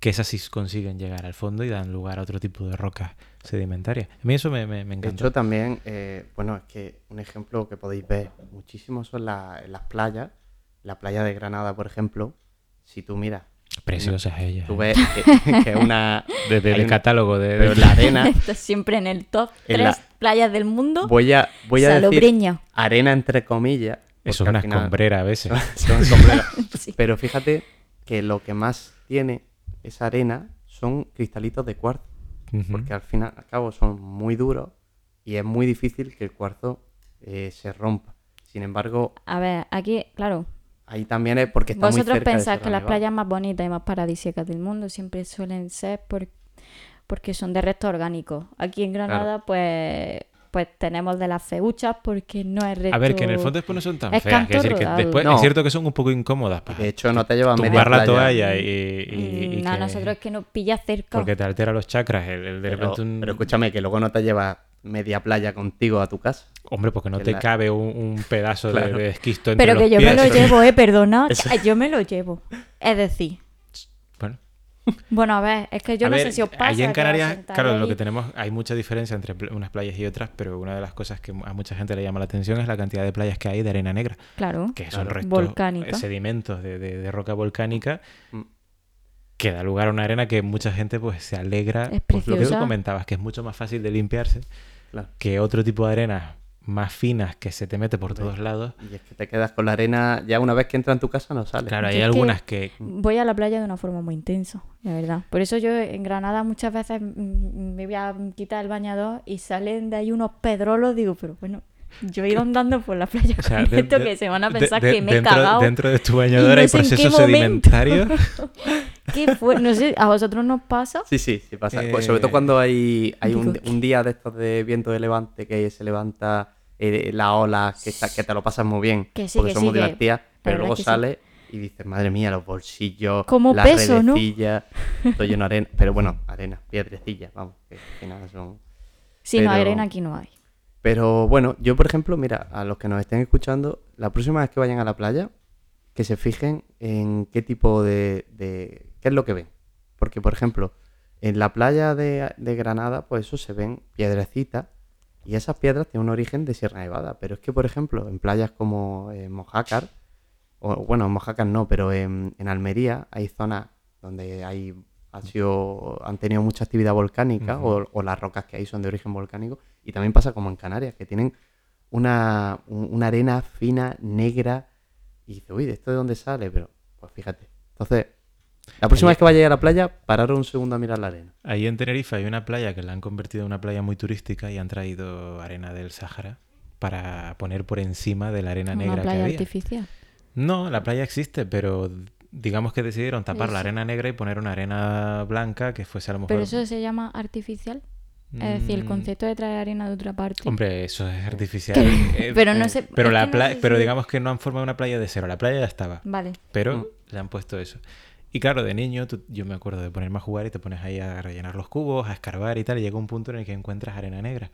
que esas sí consiguen llegar al fondo y dan lugar a otro tipo de rocas sedimentarias. A mí eso me, me, me
De
encanta.
hecho, también, eh, bueno, es que un ejemplo que podéis ver muchísimo son la- las playas. La playa de Granada, por ejemplo, si tú miras,
Preciosas ellas.
tú
¿eh?
ves que, que es una...
Desde el
una-
catálogo de,
la arena,
Está siempre en el top
En
3
la-
playas del mundo.
voy a, voy a decir
Salobreña.
arena entre comillas.
Eso es una escombrera a veces.
son escombreras.
Sí.
Pero fíjate que lo que más tiene esa arena son cristalitos de cuarzo. Porque al fin y al cabo son muy duros y es muy difícil que el cuarzo eh, se rompa. Sin embargo,
A ver, aquí, claro.
ahí también es porque está muy
Vosotros
cerca de
pensáis que las playas más bonitas y más paradisíacas del mundo siempre suelen ser por- porque son de restos orgánicos. Aquí en Granada, pues, pues tenemos de las feuchas porque no es resto...
A ver, que en el fondo después no son tan
Es
feas. Es decir, que después
No.
es cierto que son un poco incómodas para
de hecho no te llevas media
tumbar la toalla y, y- y
Mm, no,
que-
nosotros es que nos pilla cerca.
porque te altera los chakras. El, el de
Pero,
repente un-
pero escúchame, que luego no te llevas media playa contigo a tu casa.
Hombre, porque no
que
te
la-
cabe un, un pedazo de-
Claro.
de, esquisto entre
Pero
los
que yo
pies.
me lo llevo, eh, perdona.
Eso-
Yo me lo llevo. Es decir,
bueno,
a ver, es que yo
a
no
ver,
sé si os pasa.
allí en Canarias, claro, lo
ahí-
que tenemos, hay mucha diferencia entre unas playas y otras, pero una de las cosas que a mucha gente le llama la atención es la cantidad de playas que hay de arena negra,
Claro.
que son
Claro.
restos,
Volcánica.
eh, sedimentos de, de- de roca volcánica
Mm.
que da lugar a una arena que mucha gente pues se alegra,
Es
pues, lo que tú comentabas, que es mucho más fácil de limpiarse
Claro.
que otro tipo de arenas más finas que se te mete por todos lados.
Y es que te quedas con la arena, ya una vez que entra en tu casa no sale.
Claro, hay
es
algunas que...
Voy a la playa de una forma muy intensa, la verdad. Por eso yo en Granada muchas veces me voy a quitar el bañador y salen de ahí unos pedrolos. Digo, pero bueno, yo he ido andando por la playa
o sea,
con
de-
esto
de-
que se van a pensar
de-
que me he
dentro,
cagado.
Dentro de tu bañador
no
hay
sé en qué
procesos
momento.
sedimentarios.
¿Qué fue? No sé, ¿a vosotros nos pasa?
Sí, sí, sí pasa.
Eh,
Pues Sobre todo cuando hay, hay un día de estos de viento de levante que se levanta eh, la ola, que, está- que te lo pasas muy bien,
Que sí,
porque
que
son
sí,
muy
que-
divertidas, pero luego
es que sí.
sales y dices, madre mía, los bolsillos,
Como
las
peso, ¿no?
todo lleno de arena. Pero bueno, arena, piedrecillas, vamos, que final son...
Si no hay
Pero-
arena, aquí no hay.
Pero bueno, yo por ejemplo, mira, a los que nos estén escuchando, la próxima vez que vayan a la playa, que se fijen en qué tipo de, de- qué es lo que ven. Porque, por ejemplo, en la playa de, de Granada, pues eso se ven piedrecitas y esas piedras tienen un origen de Sierra Nevada. Pero es que, por ejemplo, en playas como eh, Mojácar, o bueno, en Mojácar no, pero en, en Almería hay zonas donde hay, ha sido, han tenido mucha actividad volcánica o, o las rocas que hay son de origen volcánico. Y también pasa como en Canarias, que tienen una, un- una arena fina, negra, y dice, uy, ¿de esto de dónde sale? Pero, pues fíjate. Entonces, la próxima
Ahí-
vez que vayáis a la playa, pararos un segundo a mirar la arena.
Ahí en Tenerife hay una playa que la han convertido en una playa muy turística y han traído arena del Sáhara para poner por encima de la arena
Una
negra que
playa
había.
artificial.
No, la playa existe, pero digamos que decidieron tapar la arena negra y poner una arena blanca que fuese a lo mejor...
Pero eso se llama artificial. Es decir, el
Mm,
concepto de traer arena de otra parte.
Hombre, eso es artificial. eh,
pero no
eh,
sé.
Pero, la
no
pero digamos que no han formado una playa de cero. La playa ya estaba.
Vale.
Pero
Mm.
le han puesto eso. Y claro, de niño, tú- yo me acuerdo de ponerme a jugar y te pones ahí a rellenar los cubos, a escarbar y tal, y llega un punto en el que encuentras arena negra.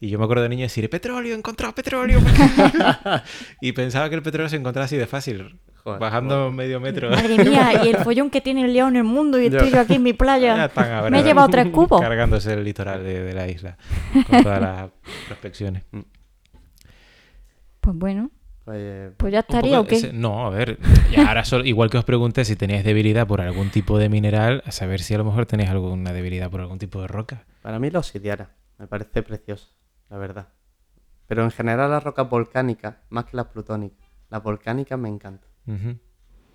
Y yo me acuerdo de niño decir, ¡petróleo! ¡He encontrado petróleo! y pensaba que el petróleo se encontraba así de fácil,
Joder,
bajando medio metro.
Madre mía, y el follón que tiene el león en el mundo y estoy yo aquí en mi
Ya
playa. Me he llevado tres cubos.
Cargándose el litoral de, de la isla con todas las prospecciones.
Pues bueno,
Pues,
pues ya
poco
estaría o qué.
ese- no, a ver, y ahora solo- igual que os pregunté si teníais debilidad por algún tipo de mineral, a saber si a lo mejor tenéis alguna debilidad por algún tipo de roca.
para mí la obsidiana me parece preciosa, la verdad. Pero en general las rocas volcánicas, más que las plutónicas, las volcánicas me encantan.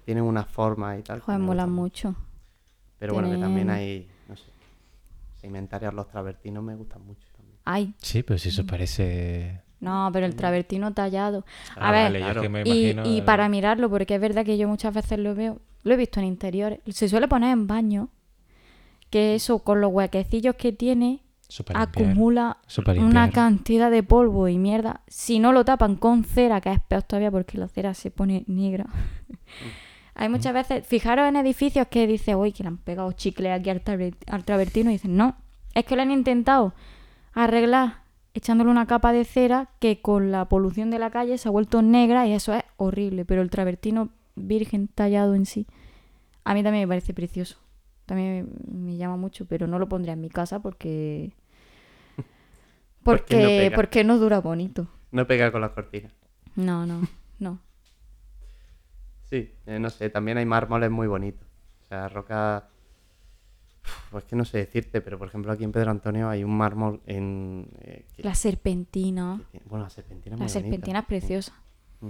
Tienen una forma y tal.
Joder,
me
molan mucho.
Pero bueno, que también hay, no sé, sedimentarios los travertinos me gustan mucho también.
Ay,
Sí, pero si eso parece...
no, pero el travertino tallado. A
Ah,
ver,
vale, es que me
y,
imagino...
y
el-
para mirarlo, porque es verdad que yo muchas veces lo veo, lo he visto en interiores, se suele poner en baño, que eso con los huequecillos que tiene acumula una cantidad de polvo y mierda. Si no lo tapan con cera, que es peor todavía porque la cera se pone negra. Hay muchas veces, fijaros en edificios que dice, uy, que le han pegado chicle aquí al travertino y dicen, no, es que lo han intentado arreglar echándole una capa de cera que con la polución de la calle se ha vuelto negra y eso es horrible, pero el travertino virgen tallado en sí, a mí también me parece precioso. También me, me llama mucho, pero no lo pondría en mi casa porque...
Porque no pega.
porque no dura bonito.
No pega con las cortinas.
No, no, no.
Sí, eh, no sé, también hay mármoles muy bonitos. O sea, roca. Pues que no sé decirte, pero por ejemplo aquí en Pedro Antonio hay un mármol en. eh, que-
La serpentina.
que bueno, la serpentina es
La
muy bonita.
serpentina es preciosa.
Mm.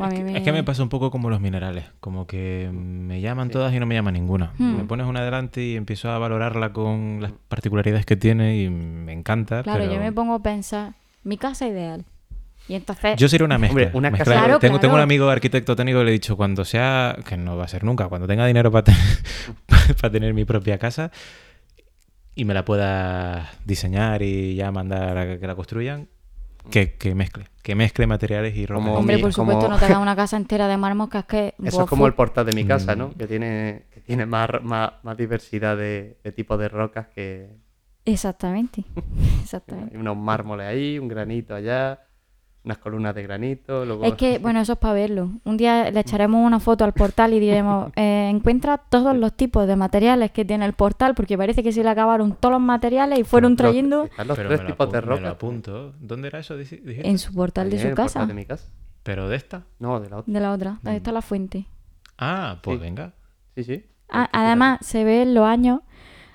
Es que,
me-
es que me pasa un poco como los minerales, como que me llaman
Sí.
todas y no me llama ninguna.
Hmm.
Me pones una delante y empiezo a valorarla con las particularidades que tiene y me encanta.
Claro,
pero
yo me pongo a pensar, mi casa ideal. Y entonces,
Yo sería una mezcla.
Hombre, una
mezcla.
casa-
Claro,
tengo, tengo un amigo arquitecto técnico que le he dicho cuando sea, que no va a ser nunca, cuando tenga dinero para tener, para tener mi propia casa y me la pueda diseñar y ya mandar a que la construyan, que, que mezcle, que mezcle materiales y ropa.
Hombre,
mi-
por supuesto,
como-
no te hagas una casa entera de mármol, que es que...
Eso es como el portal de mi casa, ¿no?
Mm.
Que tiene, que tiene más, más, más diversidad de, de tipos de rocas que
Exactamente.
hay
Exactamente.
unos mármoles ahí, un granito allá, unas columnas de granito. Luego...
Es que, bueno, eso es para verlo. Un día le echaremos una foto al portal y diremos, eh, encuentra todos los tipos de materiales que tiene el portal, porque parece que se le acabaron todos los materiales y fueron trayendo
Están los
Pero
tres tipos de
me lo apunto. ¿Dónde era eso? dijiste?
en su portal de
Ahí en
su
el portal
casa.
de mi casa.
¿Pero de esta?
No, de la otra.
De la otra. Ahí
Mm.
está la fuente.
Ah, pues
Sí.
venga.
Sí, sí.
Ah, además, se ve en los años,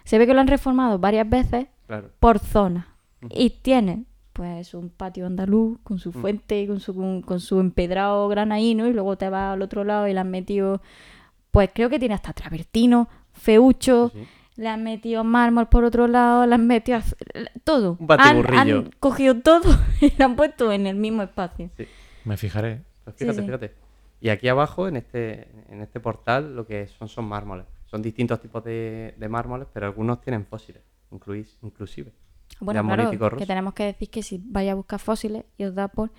se ve que lo han reformado varias veces
Claro.
por zona. Y tiene, pues, un patio andaluz con su fuente, con su, con, con su empedrado granaíno, y luego te vas al otro lado y le han metido, pues creo que tiene hasta travertino, feucho,
Sí, sí.
le han metido mármol por otro lado, le han metido todo.
Un
han, han cogido todo y lo han puesto en el mismo espacio.
Me fijaré.
Pues
Sí,
fíjate,
sí.
fíjate. Y aquí abajo, en este, en este portal, lo que son son mármoles. Son distintos tipos de, de mármoles, pero algunos tienen fósiles, incluís, inclusive.
Bueno, claro, que tenemos que decir que si vais a buscar fósiles y os da por...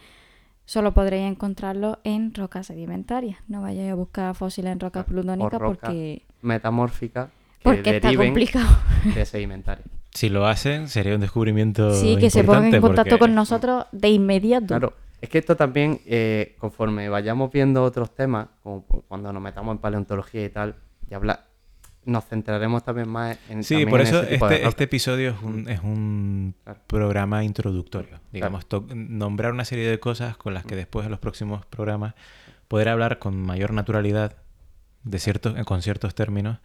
Solo podréis encontrarlos en rocas sedimentarias. No vayáis a buscar fósiles en rocas plutónicas porque,
Metamórficas que
porque está complicado.
de sedimentarios.
Si lo hacen, sería un descubrimiento
Sí, que se pongan en contacto
porque-
con nosotros de inmediato.
Claro, es que esto también, eh, conforme vayamos viendo otros temas, como cuando nos metamos en paleontología y tal, y habla, nos centraremos también más en.
Sí, por
en
eso
ese tipo de
este, este episodio es un, es un
Claro.
programa introductorio. Digamos, nombrar una serie de cosas con las que después en los próximos programas poder hablar con mayor naturalidad de ciertos, con ciertos términos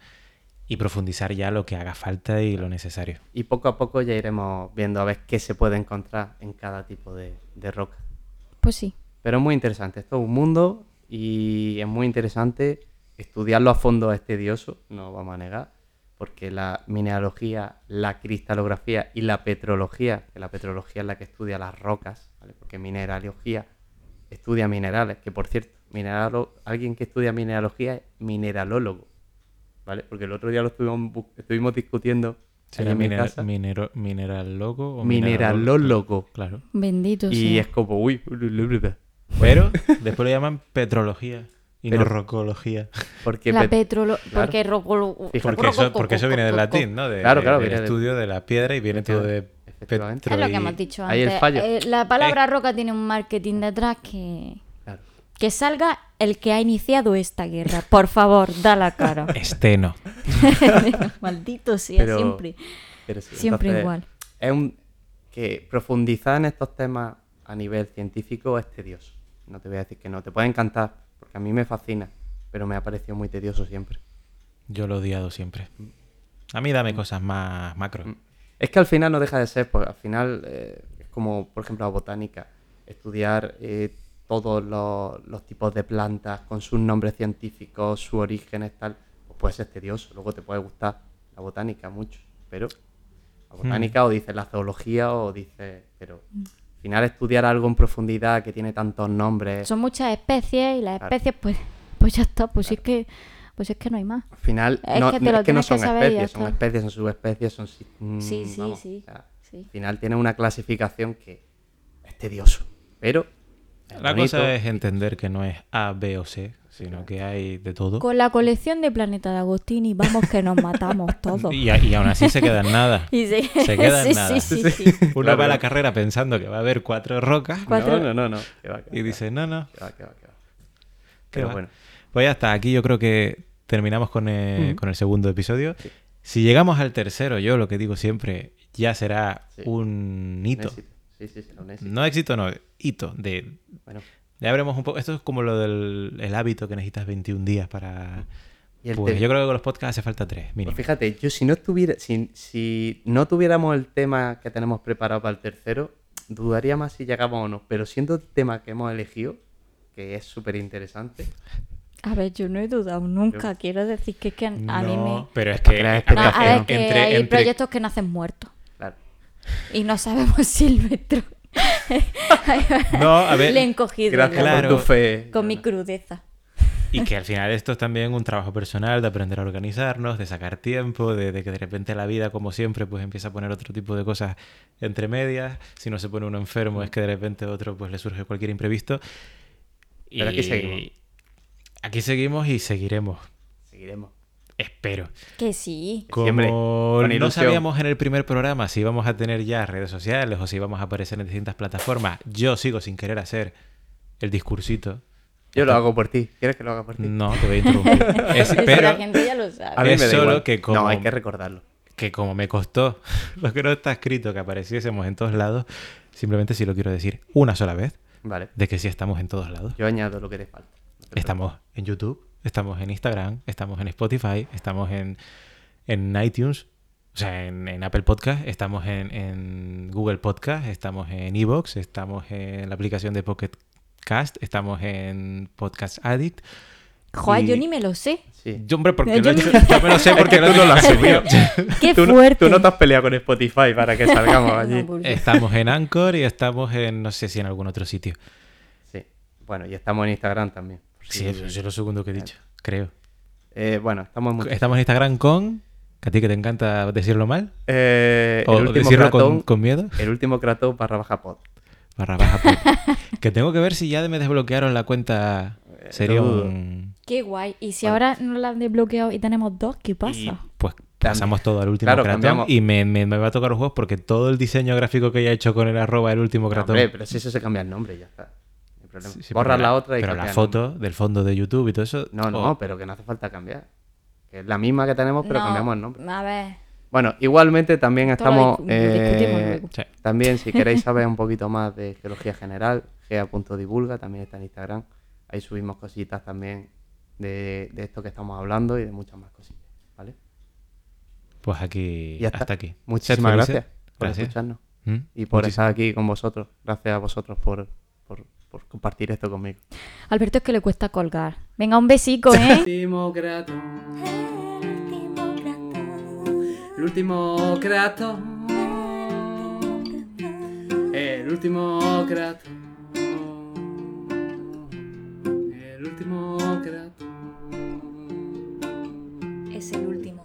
y profundizar ya lo que haga falta y lo necesario.
Y poco a poco ya iremos viendo a ver qué se puede encontrar en cada tipo de, de roca.
Pues sí.
Pero es muy interesante, esto es un mundo y es muy interesante estudiarlo a fondo es tedioso, no vamos a negar, porque la mineralogía, la cristalografía y la petrología, que la petrología es la que estudia las rocas, ¿vale? porque mineralogía estudia minerales, que por cierto, mineralo- alguien que estudia mineralogía es mineralólogo, ¿vale? Porque el otro día lo estuvimos, estuvimos discutiendo
¿Será minera- minero- o mineralólogo?
Mineralólogo.
Claro.
Bendito
Y es como, uy,
Pero después lo llaman petrología y no
Pero-
rocología.
porque
La
pet-
petrolo...
claro.
Porque rocolo-
Fíjate.
Porque eso, porque eso viene del latín, ¿no? De-
Claro, claro,
del
viene de-
estudio de la piedra y viene todo de
Es lo que hemos dicho
Ahí el
antes.
fallo.
Eh, la palabra roca tiene un marketing detrás que...
Claro.
Que salga el que ha iniciado esta guerra. Por favor, da la cara.
Esteno.
Maldito sea,
Pero-
siempre.
Pero sí,
Siempre
entonces,
igual.
Es un que profundizar en estos temas a nivel científico es tedioso. No te voy a decir que no. Te puede encantar, porque a mí me fascina, pero me ha parecido muy tedioso siempre.
Yo lo he odiado siempre. A mí dame cosas más macro.
Mm. Es que al final no deja de ser, pues al final eh, es como, por ejemplo, la botánica. Estudiar eh, todos los, los tipos de plantas con sus nombres científicos, sus orígenes, tal, pues puede ser tedioso. Luego te puede gustar la botánica mucho, pero la botánica o dices la zoología o dices, pero al final estudiar algo en profundidad que tiene tantos nombres,
Son muchas especies y las
Claro.
especies, pues, pues ya está, pues es que, pues es que no hay más.
al final
Es
no,
que te
no-
lo
es que no
que
son especies, son especies, son subespecies, son... mm,
Sí, sí,
vamos,
sí,
o sea,
sí.
Al final tiene una clasificación que es tedioso, pero es
La
bonito.
cosa es entender que no es A, B o C, sino que hay de todo.
Con la colección de Planeta de Agostini, vamos que nos matamos todos.
Y, y aún así se queda en nada.
Y se,
Se queda en
sí,
nada.
sí, sí, sí.
Uno
Claro.
va a la carrera pensando que va a haber cuatro rocas
Cuatro-
No, no, no, no. que va, que va,
y dice, no, no.
que va, que va, que va.
¿qué
Pero
va?
bueno,
Pues ya está, aquí yo creo que terminamos con el,
Ujú.
con el segundo episodio. Si llegamos al tercero, yo lo que digo siempre, ya será
Sí.
un
un
hito.
éxito. Sí, sí, sí, un éxito.
No éxito, no, hito. De,
Bueno,
ya veremos un poco. Esto es como lo del el hábito que necesitas 21 días para.
y el
Pues
te-
yo creo que con los podcasts hace falta tres, mínimo.
pues fíjate, yo si no estuviera, si, si no tuviéramos el tema que tenemos preparado para el tercero, dudaría más si llegamos o no. Pero siendo el tema que hemos elegido, que es súper interesante,
A ver, yo no he dudado nunca. Quiero decir que, es que a mí
No,
me...
pero es que.
No, a ver, que
entre-
hay
entre-
proyectos que nacen muertos.
claro.
Y no sabemos si el nuestro...
No, a ver.
Le he encogido
Gracias por tu fe.
con mi crudeza.
Y que al final esto es también un trabajo personal de aprender a organizarnos, de sacar tiempo, de, de que de repente la vida, como siempre, pues empieza a poner otro tipo de cosas entre medias. Si no se pone uno enfermo, es que de repente a otro pues le surge cualquier imprevisto.
Pero aquí seguimos.
Aquí seguimos y seguiremos.
Seguiremos.
Espero.
Que sí.
Como
Siempre, con
no sabíamos en el primer programa si íbamos a tener ya redes sociales o si íbamos a aparecer en distintas plataformas, yo sigo sin querer hacer el discursito.
Yo lo hago por ti. ¿Quieres que lo haga por ti?
No, te voy a interrumpir. Es- pero
la gente ya lo sabe.
A mí
Es
me da
solo
igual.
que como-
No, hay que recordarlo.
que como me costó lo que no está escrito que apareciésemos en todos lados, simplemente si lo quiero decir una sola vez,
Vale.
de que sí estamos en todos lados.
Yo añado lo que te falta. No te
Estamos en YouTube, estamos en Instagram, estamos en Spotify, estamos en, en iTunes, o sea, en, en Apple Podcast, estamos en, en Google Podcast, estamos en Evox, estamos en la aplicación de Pocket Cast, estamos en Podcast Addict.
Joder,
y-
yo ni me lo sé.
Sí.
Yo, hombre, porque
Yo
me lo sé porque
Es que tú no lo has subido.
¡Qué
Tú no,
fuerte!
tú no te has peleado con Spotify para que salgamos allí.
No.
Estamos en Anchor y estamos en, no sé si en algún otro sitio.
Sí. Bueno, y estamos en Instagram también.
Sí, eso es lo segundo que he dicho, creo.
Eh, bueno, estamos en
Estamos en Instagram con... que ¿A ti que te encanta decirlo mal?
Eh,
¿O
el último
decirlo con,
cratón,
con miedo?
el último cratón barra baja pod.
Barra baja pod. que tengo que ver si ya me desbloquearon la cuenta. Sería
lo dudo.
un...
Qué guay. Y si ahora no la han desbloqueado y tenemos dos, ¿qué pasa?
Y pues pasamos todo al último
Claro,
cratón
cambiamos.
y me, me- me va a tocar los juegos porque todo el diseño gráfico que haya hecho con el arroba el último
No,
cratón...
hombre, pero si eso se cambia el nombre, ya está. Problema.
Sí, sí,
Borras la, otra y
Pero la foto del fondo de YouTube y todo eso...
No, no,
oh,
pero que no hace falta cambiar. Que es la misma que tenemos, pero
No,
cambiamos el nombre.
A ver.
Bueno, igualmente también estamos. eh,
sí.
también, si queréis saber un poquito más de geología general, gea.divulga, también está en Instagram. Ahí subimos cositas también de, de esto que estamos hablando y de muchas más cosillas. ¿Vale?
Pues aquí...
Y.
Hasta aquí.
Muchísimas gracias por
Gracias.
escucharnos
Mm,
y por estar aquí con vosotros. Gracias a vosotros por, por, compartir esto conmigo.
Alberto es que le cuesta colgar. Venga, un besico, ¿eh?
último cratón. El último cratón. El último cratón. El último cratón.
es el último